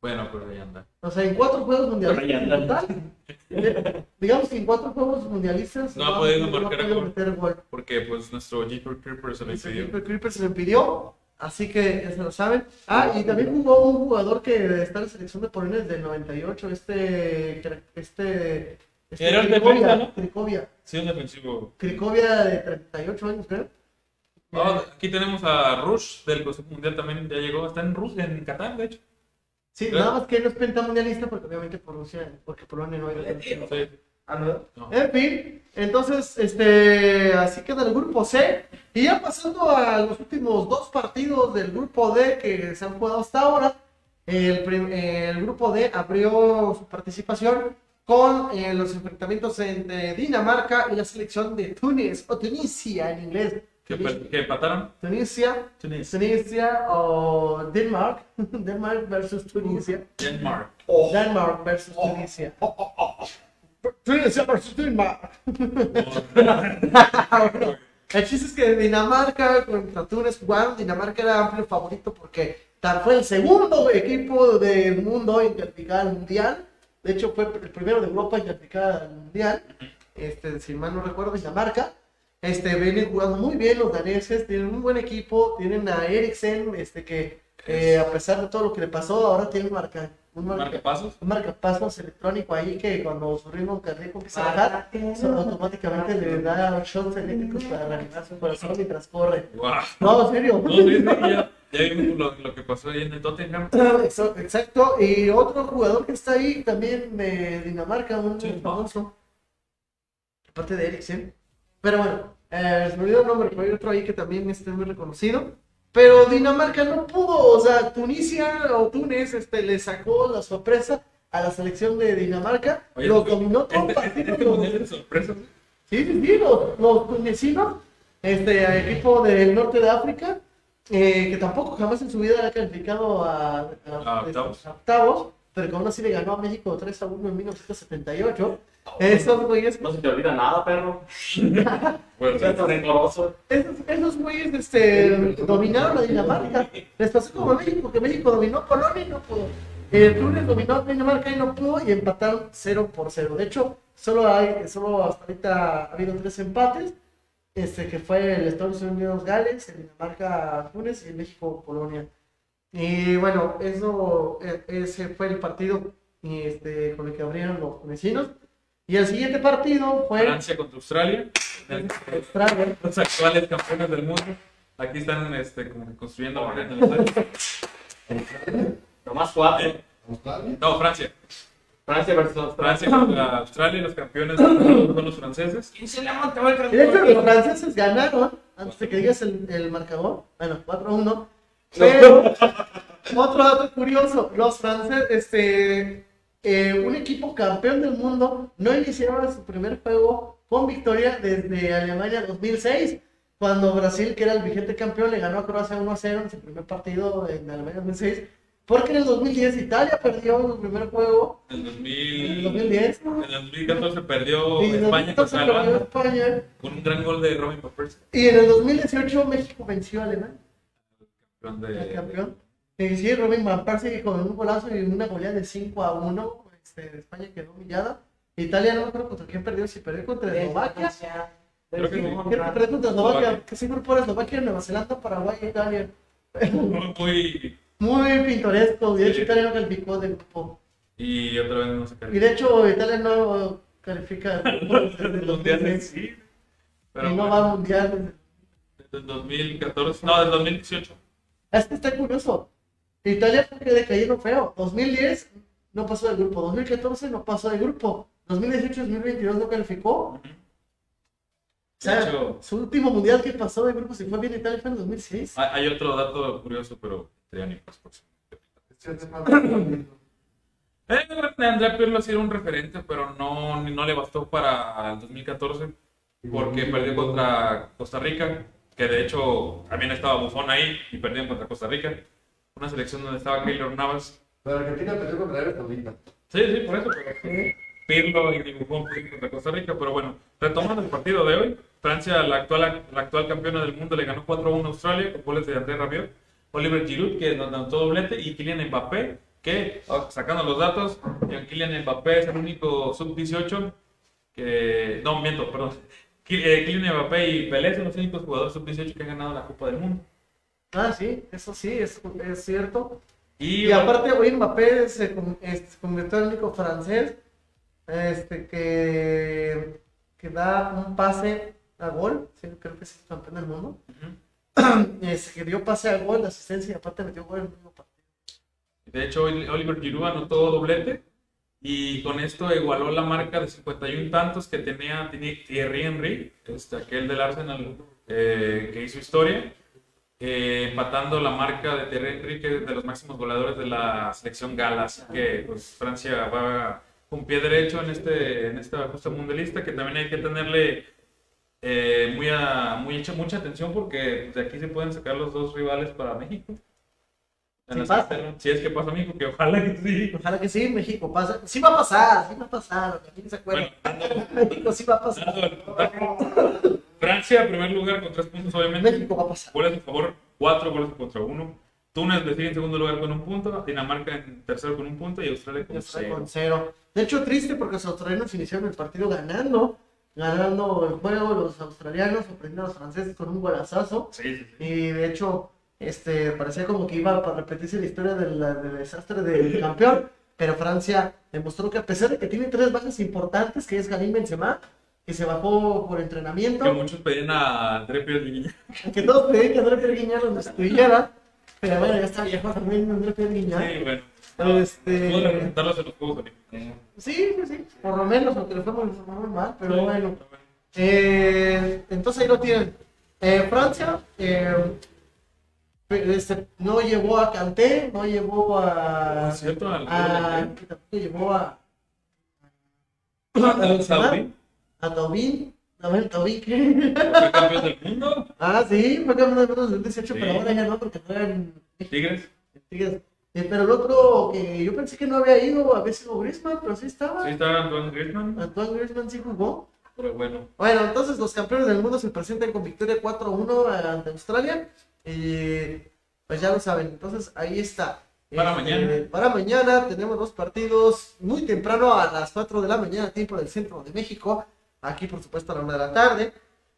Bueno, pero ahí anda. O sea, en cuatro juegos mundialistas. digamos que en cuatro juegos mundialistas. No, ha podido marcar gol. Porque pues nuestro Jeeper Creeper se lo impidió. Jeeper Creeper se lo impidió. Así que ya se lo saben. Ah, y también jugó un jugador que está en la selección de Polonia desde el 98. Este. Este. este Era el defensa, ¿no? Cricovia. Sí, un defensivo. Cricovia de 38 años, creo. Oh, aquí tenemos a Rush del Consejo Mundial también. Ya llegó. Está en Rusia, en Qatar, de hecho. Sí, nada más que no es pentamundialista porque obviamente por Rusia, porque Polonia no hay sí. ah, ¿no? En fin, entonces, este, así queda el grupo C. Y ya pasando a los últimos dos partidos del grupo D que se han jugado hasta ahora, el, el grupo D abrió su participación con eh, los enfrentamientos entre Dinamarca y la selección de Túnez, o Tunisia en inglés. ¿Que, empataron? Tunisia, Tunisia, o Denmark. Denmark versus Tunisia. Denmark. Oh. Denmark versus oh. Tunisia. Oh, Tunisia versus Denmark. El chiste es que Dinamarca contra Túnez jugaron. Dinamarca era amplio favorito porque tal fue el segundo equipo del mundo en calificar al mundial. De hecho, fue el primero de Europa en calificar al mundial. Este, si mal no recuerdo, Dinamarca. Este, vienen jugando muy bien los daneses, tienen un buen equipo, tienen a Eriksen, este, que eh, a pesar de todo lo que le pasó, ahora tiene un marca, un marcapasos, un marcapasos electrónico ahí que cuando su ritmo cardíaco empieza a bajar, automáticamente le da shots eléctricos para reanimar su corazón mientras corre. Wow. No, en serio. No, sí, sí, ya, Ya vimos lo, lo que pasó ahí en el Tottenham. Eso, Exacto, y otro jugador que está ahí también de Dinamarca, un Sí. famoso, aparte de Eriksen. Pero bueno, eh, se me olvidó el nombre, pero hay otro ahí que también este, es muy reconocido. Pero Dinamarca no pudo, o sea, Tunisia o Túnez este, le sacó la sorpresa a la selección de Dinamarca, Oye, los este- dominó todo el este, partido. este los- sorpresas. Sí, sí, sí, los, los tunecinos, este equipo del norte de África, eh, que tampoco jamás en su vida ha calificado a, a- A octavos. a octavos, pero que aún así le ganó a México 3 a 1 en 1978. Esos güeyes, No se te olvida nada, perro. Bueno, esos, esos güeyes este, dominaron a Dinamarca. Les pasó como a México, que México dominó Polonia y no pudo. El Túnez dominó a Dinamarca y no pudo y empataron 0 por 0. De hecho, solo hay, solo hasta ahorita ha habido tres empates, este, que fue el Estados Unidos Gales, el Dinamarca Túnez y el México Polonia. Y bueno, eso, e- ese fue el partido este, con el que abrieron los tunecinos. Y el siguiente partido fue Francia contra Australia. Australia. Los actuales campeones del mundo. Aquí están este, como construyendo la arena estadio. Nomás cuatro. ¿Australia? No, Francia. Francia versus Australia. Francia contra Australia. Los campeones del mundo son los franceses. ¿Quién se levanta el Y de hecho, los franceses ganaron, antes de que digas el, el marcador, bueno, 4-1. Pero, otro dato curioso, los franceses, este, eh, un equipo campeón del mundo, no iniciaron su primer juego con victoria desde Alemania 2006, cuando Brasil, que era el vigente campeón, le ganó a Croacia 1-0 en su primer partido en Alemania 2006, porque en el 2010 Italia perdió su primer juego, En el en 2000, el 2010, en el 2014 perdió y en el España 2014 contra perdió Holanda España, con un gran gol de Robin Van Persie. y en el 2018 México venció a Alemania. campeón el de- campeón. Y sí, Robin Van Persie con un golazo y una goleada de 5 a 1. Este, España quedó humillada. Italia no me acuerdo contra quién perdió, si perdió contra Eslovaquia. Creo que sí. Creo que perdió contra Eslovaquia, que sí grupo era Eslovaquia, Nueva Zelanda, Paraguay e Italia. Muy, muy- Muy pintoresco, y de hecho Sí. Italia no calificó del grupo. Y otra vez no se Y calificó. de hecho Italia no califica del grupo desde el Los mundiales 2010, sí. y no bueno, va al mundial. desde el 2014, no, del 2018. Este está curioso. Italia fue que decayendo feo. 2010 no pasó del grupo. 2014 no pasó del grupo. 2018-2022 no calificó. O De sea, hecho, su último mundial que pasó de grupo si fue bien Italia fue en 2006. hay hay otro dato curioso, pero te dan próximo. Sí, hace falta un Eh, Andrea Pirlo ha sido un referente, pero no, no le bastó para el 2014 porque perdió contra Costa Rica, que de hecho también estaba Bufón ahí y perdieron contra Costa Rica. Una selección donde estaba Keylor Navas. Pero Argentina perdió contra Arabia Saudita. Sí, sí, por eso. pero Pirlo y Buffon perdieron contra Costa Rica, pero bueno, retomando el partido de hoy, Francia, la actual, la actual campeona del mundo, le ganó 4-1 a Australia con goles de André Rabiot, Oliver Giroud, que nos anotó doblete, y Kylian Mbappé, que, oh, sacando los datos, Kylian Mbappé es el único sub-18 que... No, miento, perdón. Eh, Kylian Mbappé y Pelé son los únicos jugadores sub-18 que han ganado la Copa del Mundo. Ah, sí, eso sí, es, es cierto. Y, Y aparte, hoy Mbappé se, este, se convirtió en el único francés este, que, que da un pase a gol. Sí, creo que es campeón del mundo. Ujú. Este, que dio pase a gol, asistencia y aparte metió gol en el mismo partido. De hecho, Oli- Oliver Giroud anotó doblete y con esto igualó la marca de 51 tantos que tenía, tenía Thierry Henry, este, aquel del Arsenal eh, que hizo historia, eh, empatando la marca de Thierry Henry, de los máximos goleadores de la selección gala. Así que pues, Francia va con pie derecho en, este, en esta justa mundialista, que también hay que tenerle eh, muy a, muy hecha, mucha atención porque de aquí se pueden sacar los dos rivales para México. Las pasa. Si es que pasa México, que ojalá que sí. Ojalá que sí, México pasa. Sí va a pasar, sí va a pasar. ¿Quién se acuerda? Bueno, México sí va a pasar. Francia, primer lugar, con tres puntos, obviamente. México va a pasar. Goles a favor, cuatro goles contra uno. Túnez le sigue en segundo lugar con un punto. Dinamarca en tercero con un punto. Y Australia con está cero. con cero. De hecho, triste porque los australianos iniciaron el partido ganando. Ganando el juego, los australianos sorprendiendo a los franceses con un golazazo. Sí, sí, sí. Y de hecho, este, parecía como que iba para repetirse la historia del, del desastre del campeón. Pero Francia demostró que a pesar de que tiene tres bajas importantes, que es Karim Benzema, que se bajó por Que entrenamiento, muchos pedían a André Pierre Guignac. que todos pedían que André Perguiña lo destruyera, Pero bueno, ya está viejo también, que niña. Sí, bueno. Este- representarlos en los Juegos Olímpicos. Sí, pues sí, por lo menos, aunque muy, muy mal, pero Sí, bueno. Eh, entonces ahí lo tienen. Eh, Francia eh, este, no llevó a Kanté, no llevó a. ¿Es cierto? A tampoco llevó a. Saudi, A Tobin. A ver, Tobin, ¿qué? fue campeón del mundo. Ah, sí, fue campeón del mundo en 2018, Sí. pero ahora ya no, porque no eran Tigres. Tigres. Eh, pero el otro que yo pensé que no había ido, había sido Griezmann, pero sí estaba. Sí, estaba Antoine Griezmann. Antoine Griezmann sí jugó. Pero bueno. Bueno, entonces los campeones del mundo se presentan con victoria 4-1 ante Australia. Y pues ya lo saben. Entonces ahí está. Para Este, mañana. Para mañana tenemos dos partidos muy temprano a las 4 de la mañana, tiempo del centro de México. Aquí, por supuesto, a la 1 de la tarde.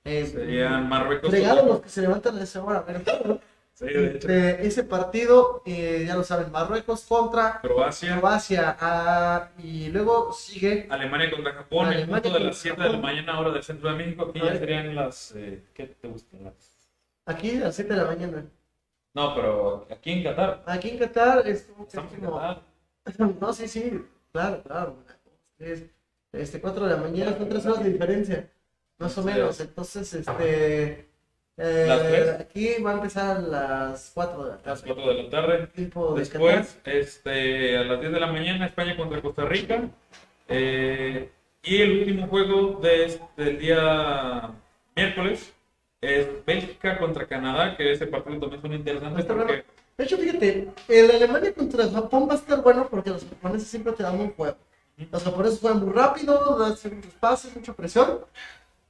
Eh, Serían Marruecos. Fregados los que se levantan a esa hora. Sí, de hecho. este, ese partido, eh, ya lo saben, Marruecos contra Croacia. Croacia. ah, y luego sigue Alemania contra Japón, Alemania punto de las 7 de la mañana, hora del centro de México. Aquí ya serían las. eh, ¿Qué te gusta? Las- aquí a las 7 de la mañana. No, pero aquí en Qatar. Aquí en Qatar es Estamos en Qatar. No, sí, sí, claro, claro. Es, este, 4 de la mañana son 3 horas de diferencia, más o menos. Entonces, este. eh, ¿Las tres? aquí va a empezar a las 4 de la A las tarde. 4 de la tarde. De. Después, este, a las 10 de la mañana, España contra Costa Rica. Eh, y el último juego de, del día miércoles es Bélgica contra Canadá, que ese partido también es muy interesante Está porque bueno. De hecho, fíjate, el Alemania contra Japón va a estar bueno porque los japoneses siempre te dan un juego. Los japoneses juegan muy rápido, dan muchos pases, mucha presión.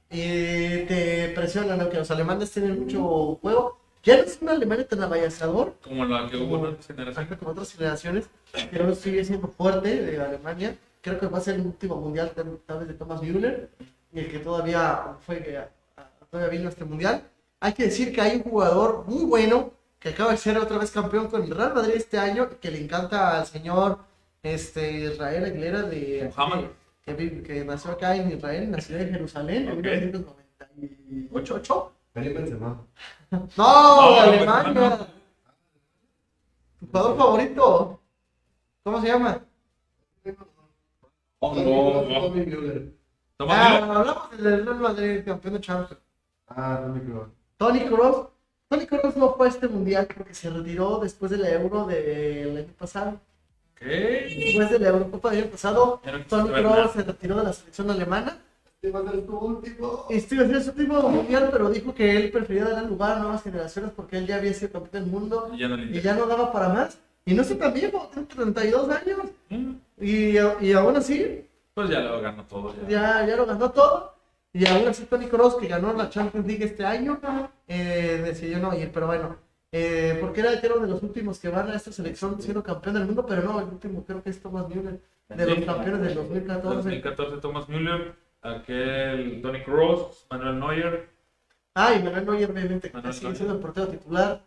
Y te presionan, aunque los alemanes tienen mucho juego. Ya no es un Alemania tan avasallador como la que hubo en otras generaciones. Como otras generaciones, pero sigue siendo fuerte de Alemania. Creo que va a ser el último mundial tal vez de Thomas Müller, y el que todavía fue a- a- todavía vino a este mundial. Hay que decir que hay un jugador muy bueno que acaba de ser otra vez campeón con el Real Madrid este año, que le encanta al señor este, Israel Aguilera de que, vi- que nació acá en Israel, en la ciudad de Jerusalén, en Ok. 1998. Karim Benzema. No, No, de Alemania. no. ¿Tu jugador favorito? ¿Cómo se llama? Oh, no, no. Tommy Müller. Toma, Ah, hablamos del Real Madrid, campeón de Champions. Ah, Tommy Kroos. Tony Kroos. Tony Kroos no fue a este mundial porque se retiró después de la Euro del año pasado. Después de la Eurocopa del año pasado, ver Kroos se retiró de la selección alemana. Este va a ser tu último. Y Steve Smith es su último mundial, pero dijo que él prefería dar lugar a nuevas generaciones porque él ya había sido campeón del mundo Y ya no le y interesa. ya no daba para más. Y no sé viejo, tiene 32 años. Mm, Y, y aún así, Pues ya lo ganó todo. Ya. ya, ya lo ganó todo. Y aún así Tony Kroos, que ganó la Champions League este año, eh, decidió no ir. Pero bueno, eh, porque era, era uno de los últimos que van a esta selección siendo campeón del mundo, pero no, el último creo que es Thomas Müller, de los Sí. campeones del 2014. 2014 Thomas Müller, aquel Tony Kroos, Manuel Neuer, Ah, y Manuel Neuer, obviamente, que Manuel sigue siendo el portero titular.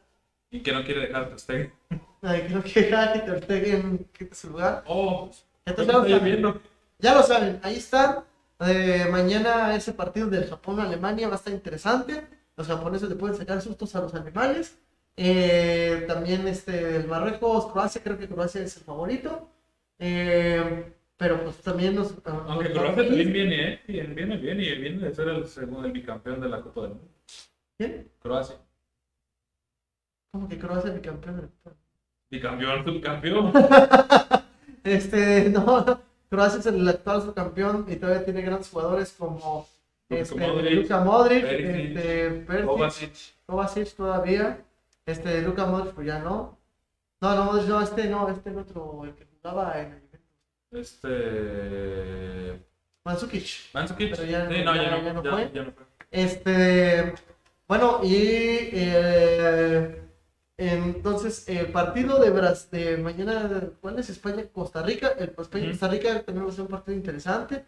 y que no quiere dejar Ter Stegen. Ay, creo que Harry Ter Stegen quita su lugar. Oh, Entonces, ya ya lo viendo. Ya lo saben, ahí está. Eh, mañana ese partido del Japón-Alemania va a estar interesante. Los japoneses le pueden sacar sustos a los alemanes. Eh, también este, el Marruecos-Croacia, creo que Croacia es el favorito. Eh, pero pues también nos... Aunque los Croacia también viene, ¿eh? Viene, viene bien y viene de ser el segundo el bicampeón de la Copa del Mundo. ¿Quién? Croacia. ¿Cómo que Croacia es bicampeón? del mundo? Bicampeón, subcampeón. Este, no, Croacia es el actual subcampeón y todavía tiene grandes jugadores como Luka este, Modric, Luka Modric, Perisic, este, Perisic, Kovacic. Kovacic todavía, este, Luka Modric pues ya no. No, no, Modric no, este no, este el otro, el que jugaba en el Juventus. Este. Mansukic. Pero ya- sí, no, ya, ya- no, ya no fue. ya no fue. Este, bueno, y eh, entonces el partido de, Bras de mañana, ¿cuál es? España-Costa Rica. El España-Costa Rica también va a ser un partido interesante.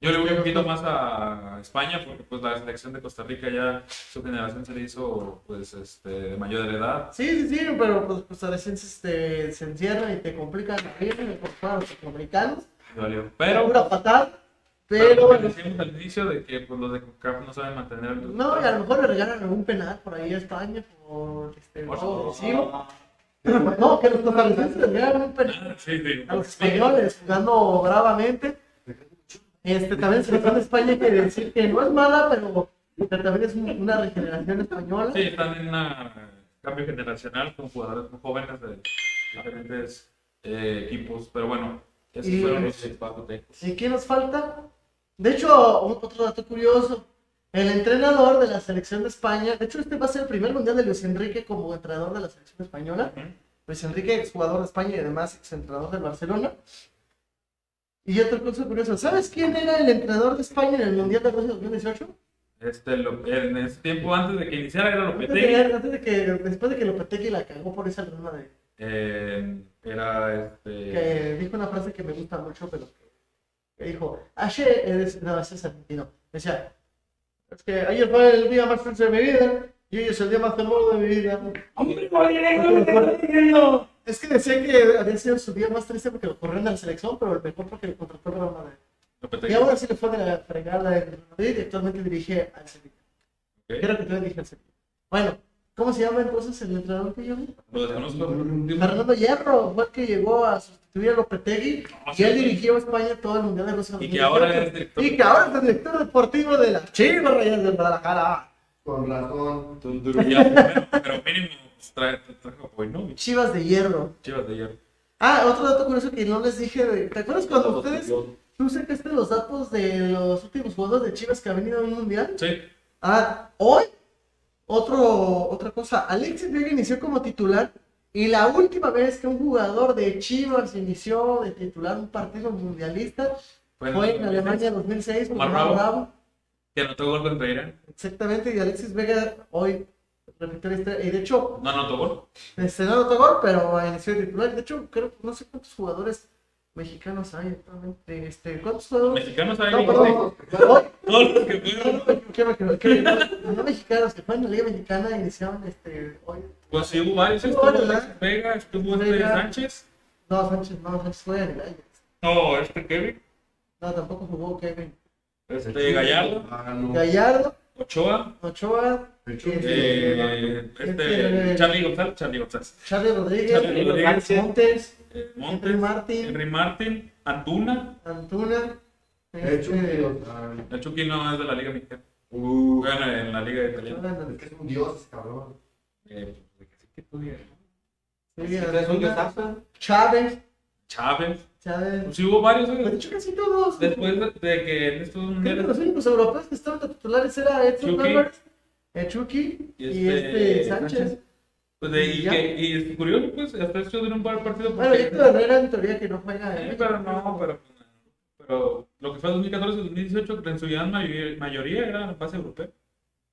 Yo le voy un poquito más a España porque pues la selección de Costa Rica ya su generación se le hizo pues este de mayor edad. Sí, sí, sí, pero pues costarricenses te, se encierran y te complican la vida por fuera los americanos. valió. Pero pura patada. Pero, pero decíamos al inicio de que pues, los de CONCACAF no saben mantener el No, y a lo mejor le regalan algún penal por ahí a España por este No, que los costarricenses le regalan un penal ah, sí, sí. a los españoles jugando bravamente. Este, también selección de España hay que decir que no es mala, pero, también es una regeneración española. Sí, en un cambio generacional con jugadores muy jóvenes de diferentes eh, equipos, pero bueno, esos y, fueron los ¿Y qué nos falta? De hecho, otro dato curioso, el entrenador de la selección de España, de hecho este va a ser el primer mundial de Luis Enrique como entrenador de la selección española. Luis Enrique, exjugador de España y además exentrenador de Barcelona. Y otra cosa curiosa, ¿sabes quién era el entrenador de España en el Mundial de Rusia 2018? Este, en ese tiempo antes de que iniciara era Lopetegui. Antes de, antes de que, después de que Lopetegui la cagó por esa luna de... Eh, era este... Que dijo una frase que me gusta mucho, pero que dijo, ayer es... No, ese es argentino. Decía, es que ayer fue el día más feliz de mi vida y hoy es el día más hermoso de mi vida. ¡Hombre, no, es que decía que había sido su día más triste porque lo corrieron a la selección, pero el mejor porque le contrató a la madre. Y ahora sí le fue de la fregada en Madrid y actualmente dirige al Sevilla. Okay. Creo que también dirige al Sevilla. Bueno, ¿cómo se llama entonces el entrenador que yo vi? Fernando Hierro fue el que llegó a sustituir a Lopetegui y él dirigió a España todo el Mundial de Rusia. Y que ahora es director. Y que ahora es el director deportivo de la Chivas Rayas de Guadalajara. Con razón. pero mínimo Chivas de hierro. Chivas de hierro. Ah, otro dato curioso que no les dije. ¿Te acuerdas cuando ustedes tú sacaste los datos de los últimos jugadores de Chivas que han venido un mundial? Sí. Ah, hoy, otro, otra cosa. Alexis Vega inició como titular. Y la última vez que un jugador de Chivas inició de titular un partido mundialista fue en Alemania 2006 con Bravo. Que anotó gol contra Irán. Exactamente, y Alexis Vega hoy y de hecho. No anotó gol. Este, no anotó gol, pero inició de titular. De hecho, creo no sé cuántos jugadores mexicanos hay actualmente. Este, ¿Cuántos jugadores? Mexicanos hay. No, perdón. Todos los que fueron. No mexicanos que fueron en la Liga Mexicana iniciaron este, hoy. Pues sí, hubo varios. Estuvo Vega, estuvo este Sánchez. No, Sánchez, no, Sánchez fue en el año. No, este Kevin. No, tampoco jugó Kevin. Este Gallardo. Gallardo. Ochoa. Ochoa. Eh, este, Charlie González, Charlie González. Charlie Rodríguez, Charlie Rodríguez Montes, eh, Montes, Henry Martin, Henry Martin, Antuna. Antuna. El Chucky, Chucky no es de la Liga Mexicana. Uh, bueno, en la Liga Italiana. Es que es un dios cabrón. Eh, ¿qué tú digas? Chávez. Chávez. Chávez. Pues sí hubo varios. De hecho, casi todos. Después de, que en estos mundiales. Los únicos europeos que estaban de titulares era Edson Álvarez el Chucky y este, este Sánchez. Pues de, y, que, y es curioso, pues, hasta hecho de un par de partidos. Bueno, Héctor Herrera en teoría que no juega. Sí, pero no, pero, pero lo que fue 2014-2018, en su gran mayoría era base europea.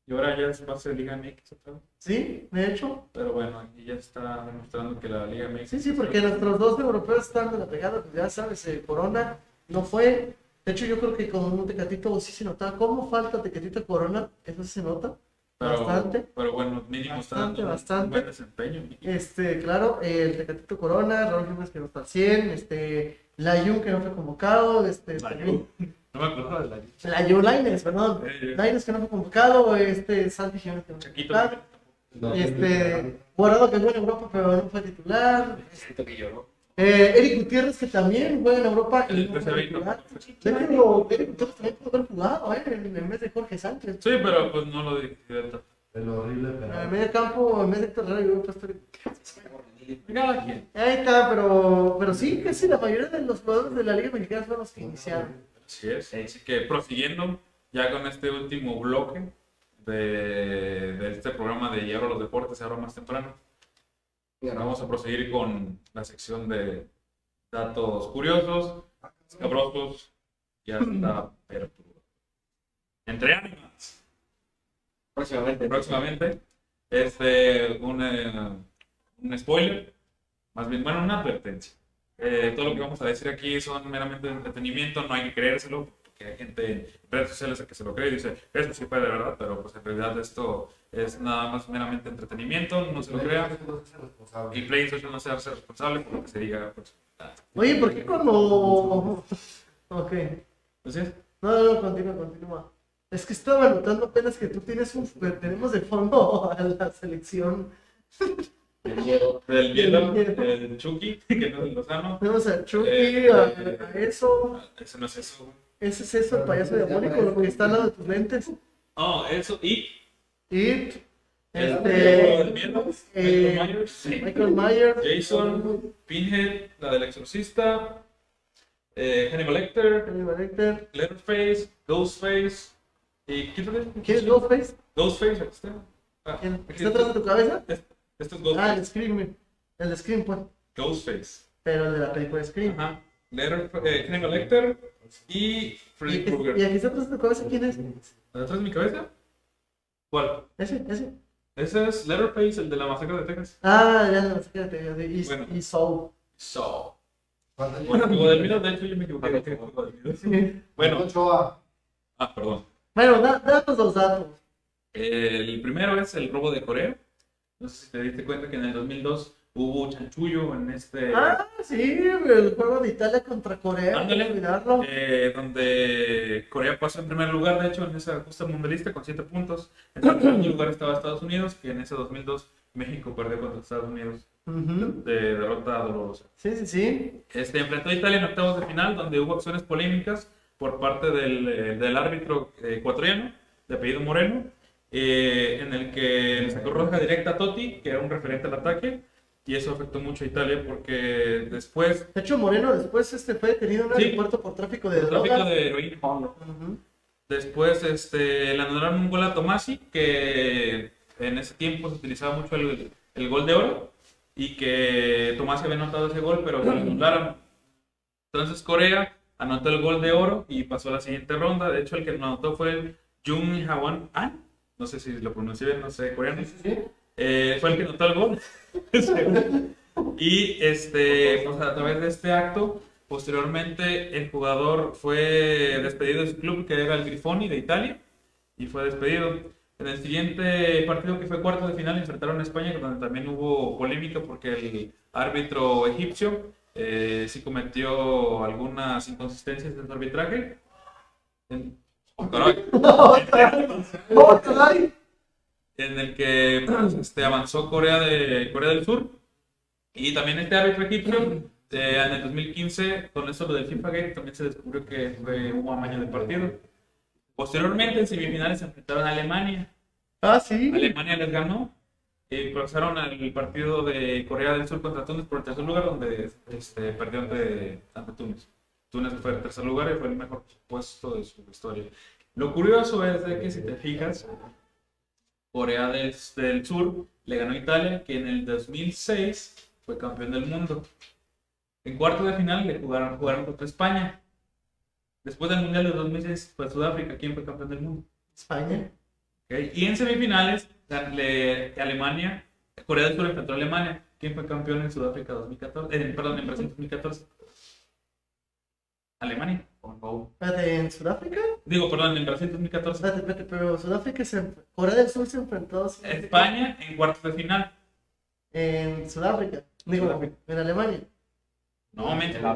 Y ahora ya es base de Liga MX otra vez. Sí, de hecho. Pero bueno, aquí ya está demostrando que la Liga MX. Sí, sí, porque nuestros dos europeos están de la pegada, pues ya sabes, eh, Corona no fue. De hecho, yo creo que con un Tecatito sí se notaba. ¿Cómo falta Tecatito Corona? Eso sí se nota. Pero, bastante. Pero bueno, mínimo bastante, está bastante. buen desempeño. Este, claro, el Tecatito Corona, Raúl Jiménez que no está al 100, este, Layun que no fue convocado, este, Layun. No me acuerdo de Layun. Layun Laines, perdón. Laines que no fue convocado, este, Santi Jiménez que no fue convocado. No, este, Guardado que jugó en Europa pero no fue titular. Siento que lloró. Eh, Eric Gutiérrez, que también juega en Europa. El no hecho, Eric Gutiérrez también pudo haber jugado, ¿eh? En vez de Jorge Sánchez. Sí, pero pues no lo dije. El horrible pero... En medio campo, en vez de Héctor Herrera, yo puesto. Ahí está, pero, pero sí, casi la mayoría de los jugadores de la Liga Mexicana fueron los que iniciaron. Así es. Así que prosiguiendo ya con este último bloque de, de este programa de Hierro los Deportes, ahora más temprano. Vamos a proseguir con la sección de datos curiosos, cabrosos y hasta perturbados. Entre ánimas. Próximamente. Próximamente. Este, un, eh, un spoiler, más bien, bueno, una advertencia. Eh, todo lo que vamos a decir aquí son meramente de entretenimiento, no hay que creérselo, porque hay gente en redes sociales que se lo cree y dice, eso sí fue de verdad, pero pues en realidad esto es nada más meramente entretenimiento, no se lo crea. Y PlayStation no se hace responsable por lo que se diga. Pues, Oye, ¿por qué cuando... Ok. Así es. No, no, no, continúa, continúa. Es que estaba notando apenas que tú tienes un. Tenemos de fondo a la selección. El hielo. El Chucky, que no es el Lozano. Tenemos a Chucky, eh, a, eh, a, eso. Ese no es eso. Ese es eso, el payaso diabólico, lo que está al lado de tus lentes. Oh, eso, y. It. El, Este. el eh, Michael Myers, sí. Michael Myers. Jason, Pinhead, la del exorcista, eh, Hannibal Lecter, Hannibal Lecter. Leatherface, Ghostface y ¿quién es? ¿Quién es Ghostface? Ghostface, aquí está. Ah, ¿Está atrás de tu cabeza? Este es Ah, el. Scream. El de Scream, pues. Ghostface. Pero el de la película de Scream. Ajá. Leatherface, eh, Hannibal Lecter y Freddy Y, y Krueger. aquí está atrás de tu cabeza, ¿quién es? ¿Detrás de mi cabeza? ¿Cuál? Ese, ese. Ese es Leatherface, el de la masacre de Texas. Ah, ya no, fíjate. Y, Bueno. y Soul. So. ¿Cuánto Bueno, juego del miedo, de hecho yo me equivoqué. Sí. Bueno, Ochoa. ah, perdón. Bueno, da, datos los datos. El primero es el robo de Corea. No sé si te diste cuenta que en el 2002 hubo chanchullo en este. Ah, sí, el juego de Italia contra Corea. Ándale. olvidarlo. eh, donde Corea pasó en primer lugar, de hecho, en esa justa mundialista con 7 puntos. En segundo lugar estaba Estados Unidos, que en ese 2002 México perdió contra Estados Unidos Ujú. de derrota dolorosa. Sí, sí, sí. Este, enfrentó a Italia en octavos de final, donde hubo acciones polémicas por parte del, eh, del árbitro eh, ecuatoriano, de apellido Moreno, eh, en el que le sacó roja directa a Totti, que era un referente al ataque, y eso afectó mucho a Italia porque después, De hecho, Moreno después este, fue detenido en Sí. aeropuerto por tráfico de el tráfico drogas. de heroína, Ujú. después este, le anularon un gol a Tomasi, que en ese tiempo se utilizaba mucho el, el gol de oro, y que Tomasi había anotado ese gol, pero se lo anularon. Entonces Corea anotó el gol de oro y pasó a la siguiente ronda. De hecho, el que lo anotó fue el Jung Hawan An. No sé si lo pronuncié bien, no sé coreano. Eh, fue el que anotó el gol. y este, pues, a través de este acto, posteriormente el jugador fue despedido de su club, que era el Grifoni de Italia, y fue despedido. En el siguiente partido, que fue cuarto de final, enfrentaron a España, donde también hubo polémica porque el árbitro egipcio eh, sí cometió algunas inconsistencias en su arbitraje. En, oh, caray. En el que este, avanzó Corea, de, Corea del Sur. Y también este árbitro egipcio, eh, en el 2015, con eso lo del FIFA Gate, también se descubrió que fue un amaño de partido. Posteriormente, en semifinales, se enfrentaron a Alemania. Ah, sí. Alemania les ganó y pasaron al partido de Corea del Sur contra Túnez por el tercer lugar, donde este, perdió ante, ante Túnez. Túnez fue el tercer lugar y fue el mejor puesto de su historia. Lo curioso es de que si te fijas, Corea del, del Sur le ganó a Italia, que en el 2006 fue campeón del mundo. En cuarto de final le jugaron, jugaron contra España. Después del Mundial de 2006 fue Sudáfrica, ¿quién fue campeón del mundo? España. Ok, Y en semifinales, le- Alemania, Corea del Sur enfrentó a Alemania. ¿Quién fue campeón en Sudáfrica 2014? Eh, perdón, en Brasil 2014. Alemania. Espérate, ¿en Sudáfrica? Digo, perdón, en Brasil 2014. Espérate, espérate, pero Sudáfrica se... Corea del Sur se enfrentó a Sudáfrica España en cuartos de final. en Sudáfrica. Digo, Sudáfrica. en Alemania. No, mente. Otra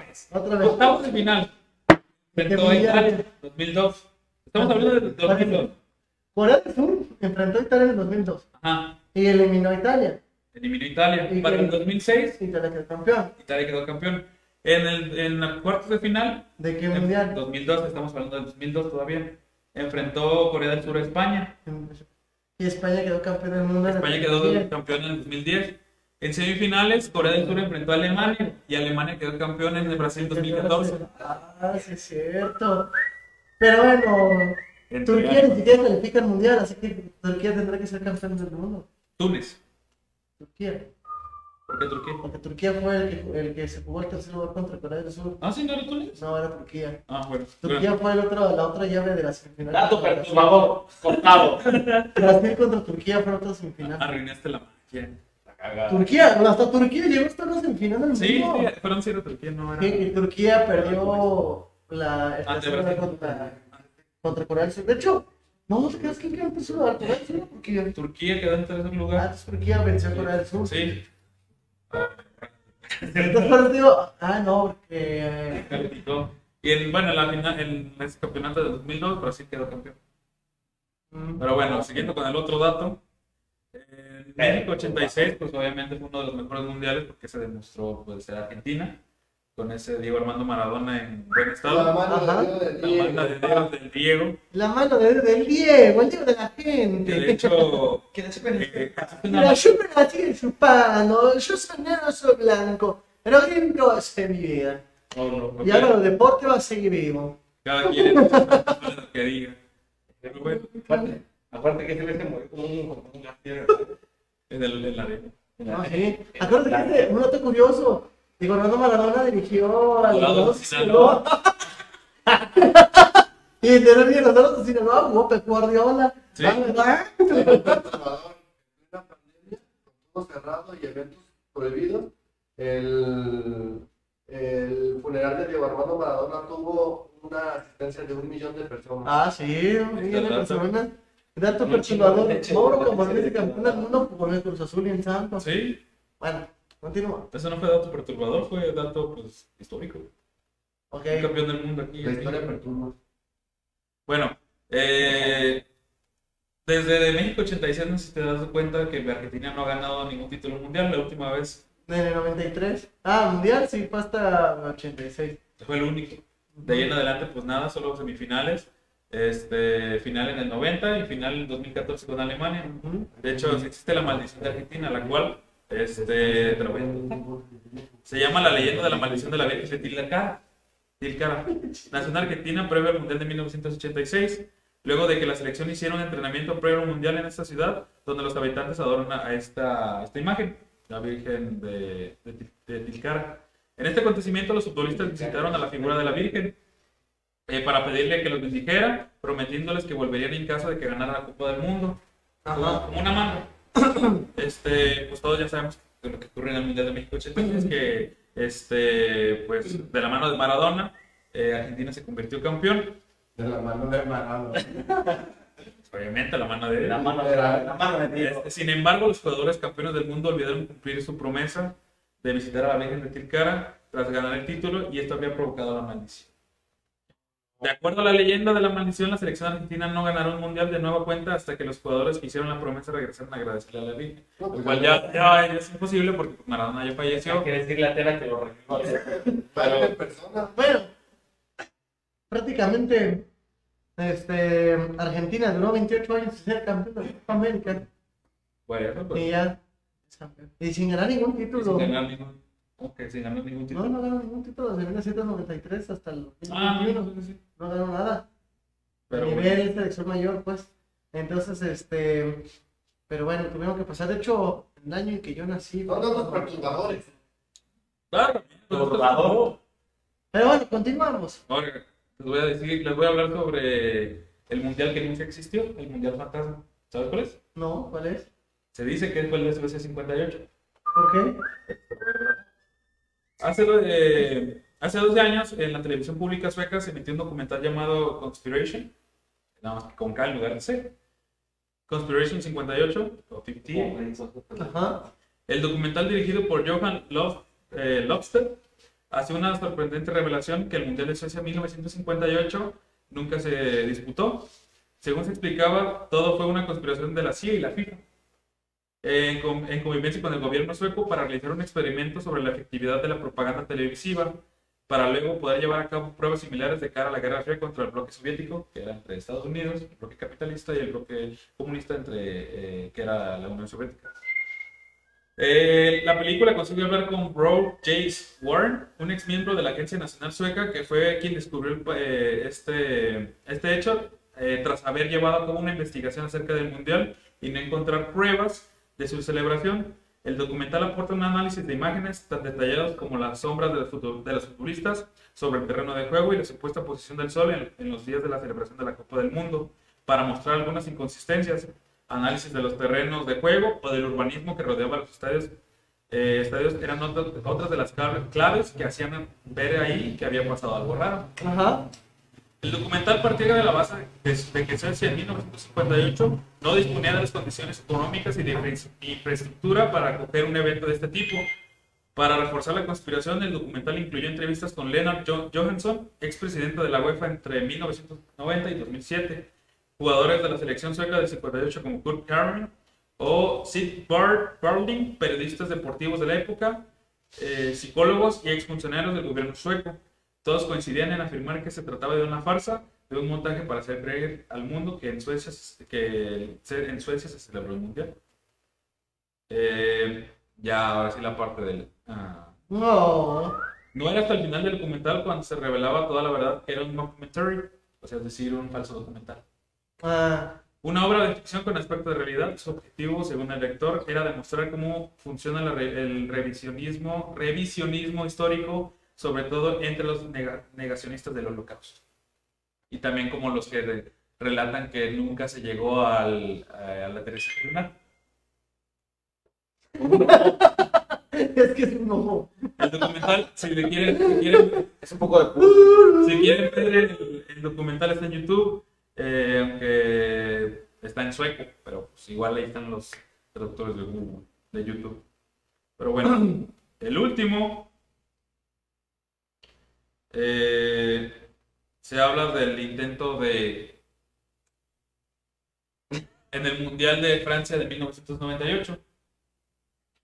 vez. Otra vez. Octavos de final. Enfrentó a Italia 2002. Estamos hablando de 2002. Corea del Sur enfrentó a Italia en el 2002 Ajá. y eliminó a Italia. Eliminó a Italia. Y Para el 2006, Italia quedó campeón. Italia quedó campeón. En el en los cuartos de final, ¿De qué En mundial? 2002, estamos hablando del 2002 todavía. Enfrentó Corea del Sur a España. Y España quedó campeón del mundo. en España quedó 2010. campeón en el 2010. En semifinales, Corea del Sur enfrentó a Alemania y Alemania quedó campeón en el Brasil 2014. Ah, sí, es cierto. Pero bueno, En Turquía ni siquiera califica al mundial, así que Turquía tendrá que ser campeón del mundo. Túnez. Turquía. ¿Por qué Turquía? Porque Turquía fue el que, el que se jugó el tercer lugar contra Corea del Sur. Ah, sí, no era Túnez. No, era Turquía. Ah, bueno. Turquía fue el otro, la otra llave de la semifinal. Dato perturbador, cortado. Brasil contra Turquía fue otra semifinal. Arruinaste la magia. Turquía, hasta Turquía llegó hasta la semifinal del Sí, mundo. sí, fueron cero Turquía, no era. Y, y Turquía perdió la, el Ante tercer lugar Brasil. contra, contra Corea del Sur. De hecho, no, ¿te crees que quedó en tercer lugar? Corea del Sur Turquía. Turquía quedó en tercer lugar. Antes Turquía venció a Corea del Sur. Sí. Entonces, por eso digo, ah, no, porque. calificó. Y en, bueno, en, la final, en ese campeonato de 2002, Brasil quedó campeón. Mm. Pero bueno, siguiendo con el otro dato, en México 86, pues obviamente fue uno de los mejores mundiales porque se demostró pues, ser Argentina, con ese Diego Armando Maradona en buen La estado. mano Ajá. de Dios del La mano de Diego. Dios del Diego, La mano de, del Diego, el Diego de la que gente. de hecho Que de super- eh, existe Mira, una, yo me nací chupando, yo soy negro, soy blanco, pero a ser mi vida. no, no, Y ahora los deportes va a seguir vivo. cada quien es lo que diga. Pero bueno, Aparte, aparte que ese se murió como un, un en, el, en la arena. No, sí. Acuérdate que un dato curioso, Diego Armando Maradona dirigió al Dorados de de Sinaloa. Y de los Dorados de Sinaloa Pep Guardiola. Sí. Ah. El en una pandemia, con todo cerrado y eventos prohibidos, el, el funeral de Diego Armando Maradona tuvo una asistencia de un millón de personas. Ah, sí, un millón de personas. Dato perturbador. de. Mauro como el campeón del mundo con el Cruz Azul y en Santos. Sí, Bueno, continúa. eso no fue dato perturbador, fue dato pues, histórico. Ok. Un campeón del mundo aquí. La historia perturba. Bueno, eh, desde México 86 no sé si te das cuenta que Argentina no ha ganado ningún título mundial. La última vez En el 93. Ah, mundial, sí, fue hasta el 86. fue el único. De ahí en adelante, pues nada, solo semifinales. Este, final en el 90 y final en 2014 con Alemania. De hecho, existe la maldición de Argentina, la cual este, te lo voy a- se llama la leyenda de la maldición de la Virgen de Tilcara. Tilcara. Nació en Argentina previo al Mundial de 1986, luego de que la selección hiciera un entrenamiento previo al Mundial en esta ciudad, donde los habitantes adoran a esta, esta imagen, la Virgen de, de, de Tilcara. En este acontecimiento, los futbolistas visitaron a la figura de la Virgen eh, para pedirle que los bendijera, prometiéndoles que volverían en caso de que ganara la Copa del Mundo. Como una mano. Este, pues todos ya sabemos que lo que ocurrió en el Mundial de México 86 es que, este, pues de la mano de Maradona, eh, Argentina se convirtió campeón. De la mano de Maradona. Obviamente, la mano de La mano de la, la mano de. Este, Sin embargo, los jugadores campeones del mundo olvidaron cumplir su promesa de visitar a la Virgen de Tilcara tras ganar el título y esto había provocado la maldición. De acuerdo a la leyenda de la maldición, la selección argentina no ganará un mundial de nueva cuenta hasta que los jugadores que hicieron la promesa regresaran a agradecerle a la Virgen. No, Lo pues cual ya, ya es imposible porque Maradona ya falleció. Quiere decirle a Tela que lo en persona. Bueno, prácticamente este, Argentina duró 28 años sin ser campeón de la Copa América Bueno, pues, y ya es campeón. Y sin ganar ningún título. sin ganar ningún, ok, sin ganar ningún No, título. no ganó ningún título desde 1993 hasta el Ah, 2021. no, sí, sí. No ganó nada. Pero a bueno. nivel selección mayor, pues. Entonces, este. Pero bueno, tuvieron que pasar. De hecho, el año en que yo nací. Son datos perturbadores. Claro, pues, Turbador. Pero bueno, continuamos. Ahora, les voy a decir, les voy a hablar sobre el mundial que nunca existió, el mundial fantasma. ¿Sabes cuál es? No, ¿cuál es? Se dice que fue el SBC 58. ¿Por qué? Hace, eh, hace 12 años en la televisión pública sueca se emitió un documental llamado Conspiration, nada más que con K en lugar de C. Conspiration 58, o 50. Ajá. El documental dirigido por Johan Lof, eh, Lofsted hace una sorprendente revelación que el Mundial de Suecia 1958 nunca se disputó. Según se explicaba, todo fue una conspiración de la CIA y la FIFA, en, en convivencia con el gobierno sueco para realizar un experimento sobre la efectividad de la propaganda televisiva, para luego poder llevar a cabo pruebas similares de cara a la Guerra Fría contra el bloque soviético, que era entre Estados Unidos, el bloque capitalista, y el bloque comunista, entre, eh, que era la Unión Soviética. Eh, la película consiguió hablar con Bro Jace Warren, un ex miembro de la Agencia Nacional Sueca, que fue quien descubrió eh, este, este hecho eh, tras haber llevado a cabo una investigación acerca del Mundial y no encontrar pruebas de su celebración. El documental aporta un análisis de imágenes tan detallados como las sombras de los, futbolistas sobre el terreno de juego y la supuesta posición del sol en, los días de la celebración de la Copa del Mundo, para mostrar algunas inconsistencias análisis de los terrenos de juego o del urbanismo que rodeaba los estadios. Eh, estadios eran otras, de las clave- claves que hacían ver ahí que había pasado algo raro. Ajá. El documental partía de la base de, que Suecia en 1958 no disponía de las condiciones económicas y de infra- infraestructura para acoger un evento de este tipo. Para reforzar la conspiración, el documental incluyó entrevistas con Leonard Johansson, expresidente de la UEFA entre 1990 y 2007, jugadores de la selección sueca del 58 como Kurt Carmen o Sid Barling, periodistas deportivos de la época, eh, psicólogos y exfuncionarios del gobierno sueco. Todos coincidían en afirmar que se trataba de una farsa, de un montaje para hacer creer al mundo que en Suecia, que en Suecia se celebró el mundial. Eh, ya, ahora sí la parte del... Ah. No. No era hasta el final del documental cuando se revelaba toda la verdad que era un documentary, o sea, es decir, un falso documental. Ah. Una obra de ficción con aspecto de realidad, su objetivo, según el lector, era demostrar cómo funciona el revisionismo, revisionismo histórico, sobre todo entre los negacionistas del holocausto. Y también como los que relatan que nunca se llegó al, a, la Teresa lunar. es que es un ojo. El documental, si le quieren, si quieren es un poco de Si quieren ver el, el documental está en YouTube eh, aunque está en sueco, pero pues igual ahí están los traductores de Google, de YouTube. Pero bueno, el último eh, se habla del intento de en el Mundial de Francia de 1998.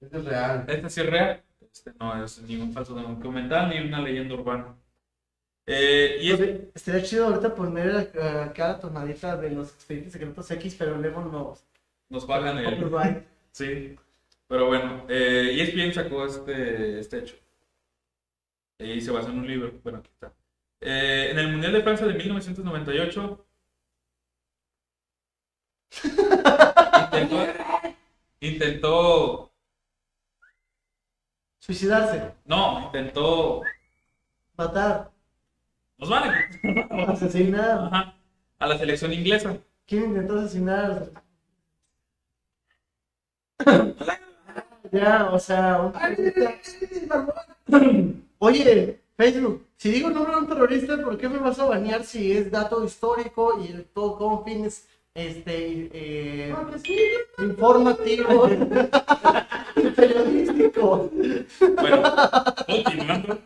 Este es real. Este sí es real. Este no es ningún falso documental ni una leyenda urbana. Eh, y Estaría chido ahorita poner acá la tonadita de los expedientes secretos X, pero luego nos, nos pagan el. Sí, pero bueno, eh, ESPN sacó este, este hecho. Y se basa en un libro. Bueno, aquí está. Eh, en el Mundial de Francia de 1998. intentó, intentó. Suicidarse. No, intentó. Matar. Nos vale. Asesinar. A la selección inglesa. ¿Quién intentó asesinar? ya, o sea, Oye, Facebook, si digo nombre de un terrorista, ¿por qué me vas a bañar si es dato histórico y todo con fines este eh, informativo periodístico? Bueno, continuando.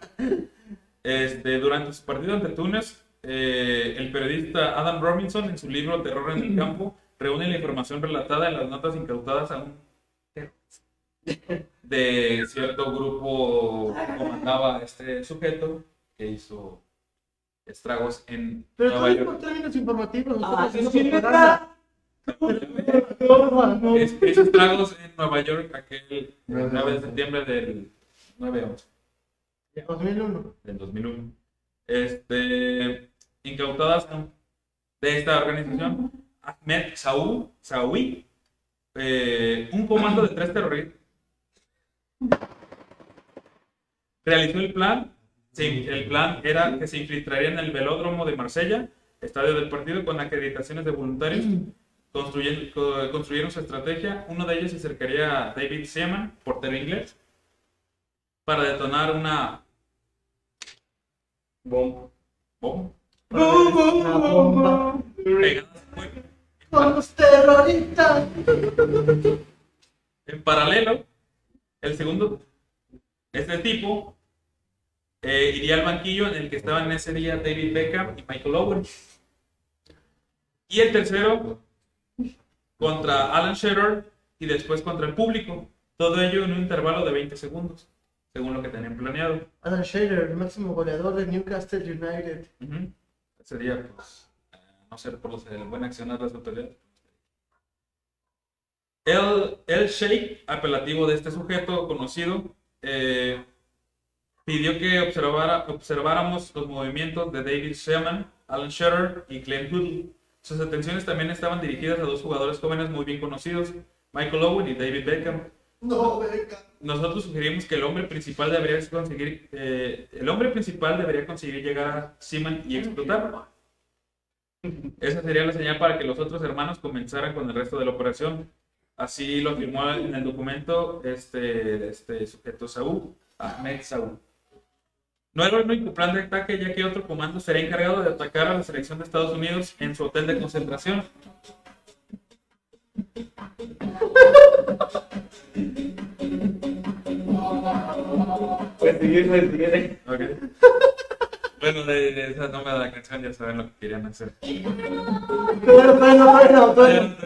Este, durante su partido ante Túnez, eh, el periodista Adam Robinson, en su libro Terror en el Campo, reúne la información relatada en las notas incautadas a un de cierto grupo que comandaba este sujeto que hizo estragos en Pero Nueva York. por términos informativos, ah, es hizo estragos en Nueva York aquel 9 de septiembre del 9-11. 2001. Del 2001. Este, incautadas de esta organización, Ahmed Saúl, Saoui, eh, un comando de tres terroristas, realizó el plan. Sí, el plan era que se infiltraría en el velódromo de Marsella, estadio del partido, con acreditaciones de voluntarios. construyeron su estrategia. Uno de ellos se acercaría a David Seaman, portero inglés, para detonar una Bomba. Bomba. Bomba. Con los terroristas. En paralelo, el segundo, este tipo, eh, iría al banquillo en el que estaban en ese día David Beckham y Michael Owen. Y el tercero, contra Alan Shearer y después contra el público. Todo ello en un intervalo de 20 segundos según lo que tenían planeado. Adam Shader, el máximo goleador de Newcastle United. Sería, pues, no ser por los, el buen accionar de las autoridades. El, el Sheikh, apelativo de este sujeto conocido, eh, pidió que observara, observáramos los movimientos de David Sherman, Alan Shearer y Glenn Hoodle. Sus atenciones también estaban dirigidas a dos jugadores jóvenes muy bien conocidos, Michael Owen y David Beckham. No, Beckham nosotros sugerimos que el hombre principal debería conseguir, eh, el hombre principal debería conseguir llegar a Seaman y explotar. Esa sería la señal para que los otros hermanos comenzaran con el resto de la operación. Así lo afirmó en el documento este, este sujeto Saúl, Ahmed Saúl. No era el único plan de ataque, ya que otro comando sería encargado de atacar a la selección de Estados Unidos en su hotel de concentración. seguirme si quieren. Ok. Bueno, de, de esa toma de la canción ya saben lo que querían hacer. Bueno, bueno, bueno, bueno.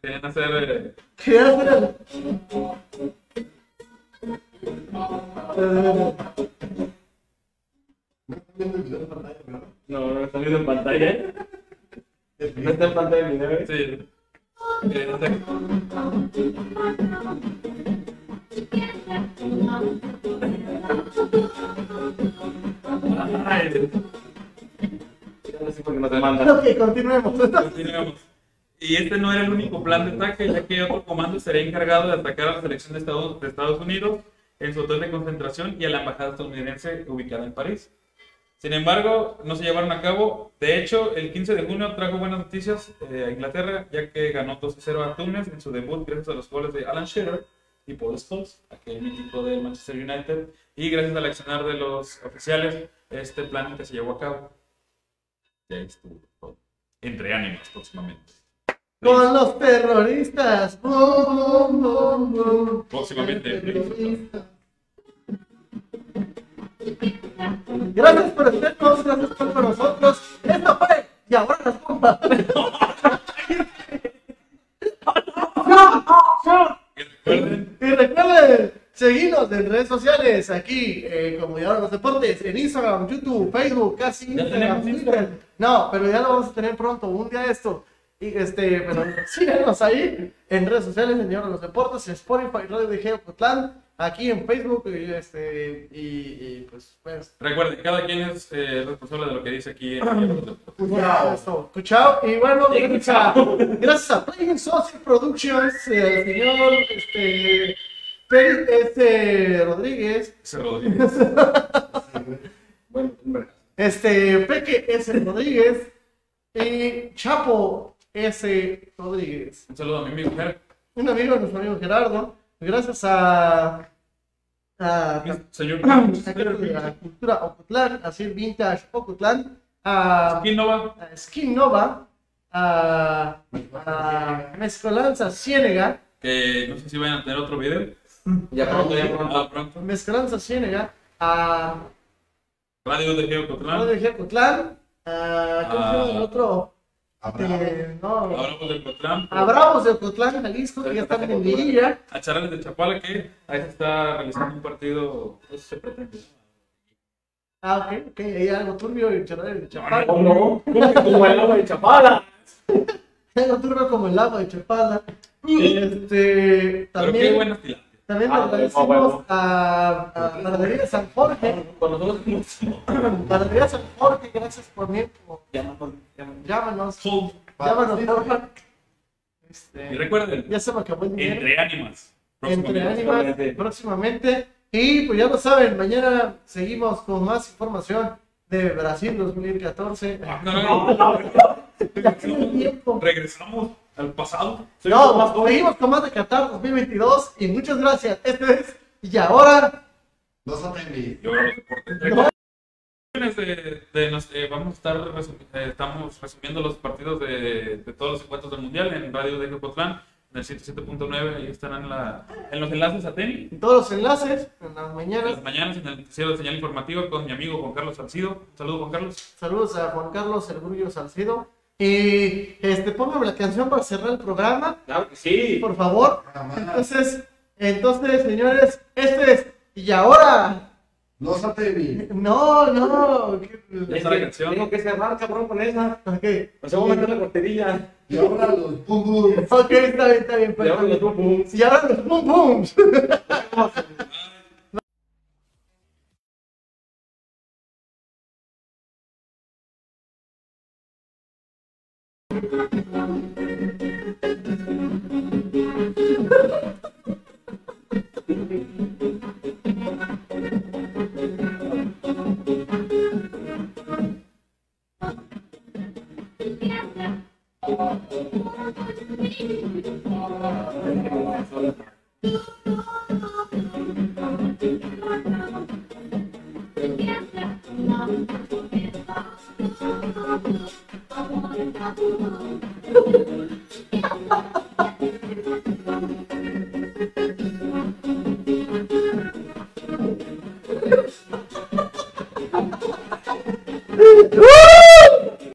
Querían hacer. eh, ¿Qué hacer? El No, no está viendo en pantalla. ¿eh? No está en pantalla el video. ¿eh? Sí. Querían hacer. Ay, Ya no sé por qué no te mandan. Ok, continuemos. continuemos. Y este no era el único plan de ataque, ya que otro comando sería encargado de atacar a la selección de Estados, Unidos en su hotel de concentración y a la embajada estadounidense ubicada en París. Sin embargo, no se llevaron a cabo. De hecho, el 15 de junio trajo buenas noticias eh, a Inglaterra, ya que ganó 2-0 a Túnez en su debut gracias a los goles de Alan Shearer y Paul Scholes, aquel mítico de Manchester United, y gracias al accionar de los oficiales, este plan que se llevó a cabo. Ya estuvo. Entre ánimos próximamente. Con los terroristas. Próximamente. Gracias por estarnos, gracias por estar con nosotros. Esto fue y ahora las bombas. Y recuerden, Y recuerden seguirnos en redes sociales aquí, eh, como ya los deportes, en Instagram, YouTube, Facebook, casi Instagram, Twitter. No, pero ya lo vamos a tener pronto, un día esto. Y este, pero síganos ahí en redes sociales, en Ahora los deportes, en Spotify, Radio de Geocotlán, aquí en Facebook, y este, y, y, pues, pues, recuerden, cada quien es eh, responsable de lo que dice aquí en pues ya, esto. Chao. Y bueno, gracias a, gracias a Playing Sausage Productions, eh, el señor este, Peri, este, Rodríguez, Ese Rodríguez. Bueno, en verdad. este, Peque S. Rodríguez y Chapo S. Rodríguez. Un saludo a mi amigo Ger. Un amigo de nuestro amigo Gerardo. Gracias a. a Señor a la cultura Ocotlán, a Sir Vintage Ocotlán, a, ¿Quién no va? a Skin Nova, a, a Mezcolanza Ciénega, Que no sé si vayan a tener otro video. Ya pronto, ya pronto. Ah, pronto. Mezcolanza Ciénega, a Radio de Geocotlán. Radio de Geocotlán, a. ¿Cómo se llama el otro? Eh, no, Hablamos de Cotlán. a Bravos de Ocotlán, Jalisco, que ya están en liguilla. A Charales de Chapala, que ahí se está realizando un partido. Pues se pretende. Ah, ok, ok, hay algo turbio y charlar de Chapala. ¿Cómo? ¿Cómo que como el agua de Chapala? Algo turbio como el lago de Chapala. Este, Pero qué también, buena tilapia. También Ah, agradecemos huevo. a, a Panadería San Jorge. Con nosotros Panadería San Jorge, gracias por llamamos. Llámanos, llámanos, porfa. Y recuerden, ya se me acabó el dinero. entre ánimas. Entre Próximamente. ánimas, próximamente. próximamente. Y pues ya lo saben, mañana seguimos con más información de Brasil 2014. Ah, no, no, no. Regresamos al pasado. No, seguimos con más de Qatar 2022 y muchas gracias. Este es y ahora. No aprendí. Y ahora los deportes. Recuerden, de- de nos- eh, vamos a estar eh, estamos resumiendo los partidos de, de todos los encuentros del mundial en Radio de Cotlán en el 107.9 ahí estarán en, la, en los enlaces a tenis En todos los enlaces, en las en mañanas. las mañanas en el noticiero de señal informativa con mi amigo Juan Carlos Salcido saludos Juan Carlos Saludos a Juan Carlos El Grullo Salcido. Y este, póngame la canción para cerrar el programa, Claro que sí. por favor. Entonces, entonces, señores, este es y ahora. No aprendí. No, no. ¿qué- Es Esa es la canción. Tengo que cerrar, cabrón, con esa. Ok. Nos vamos a meter la corterilla. Y ahora los bum bum. Ok, está bien, está bien. Le vamos a perfecto. los pum pum. Y ahora los boom booms.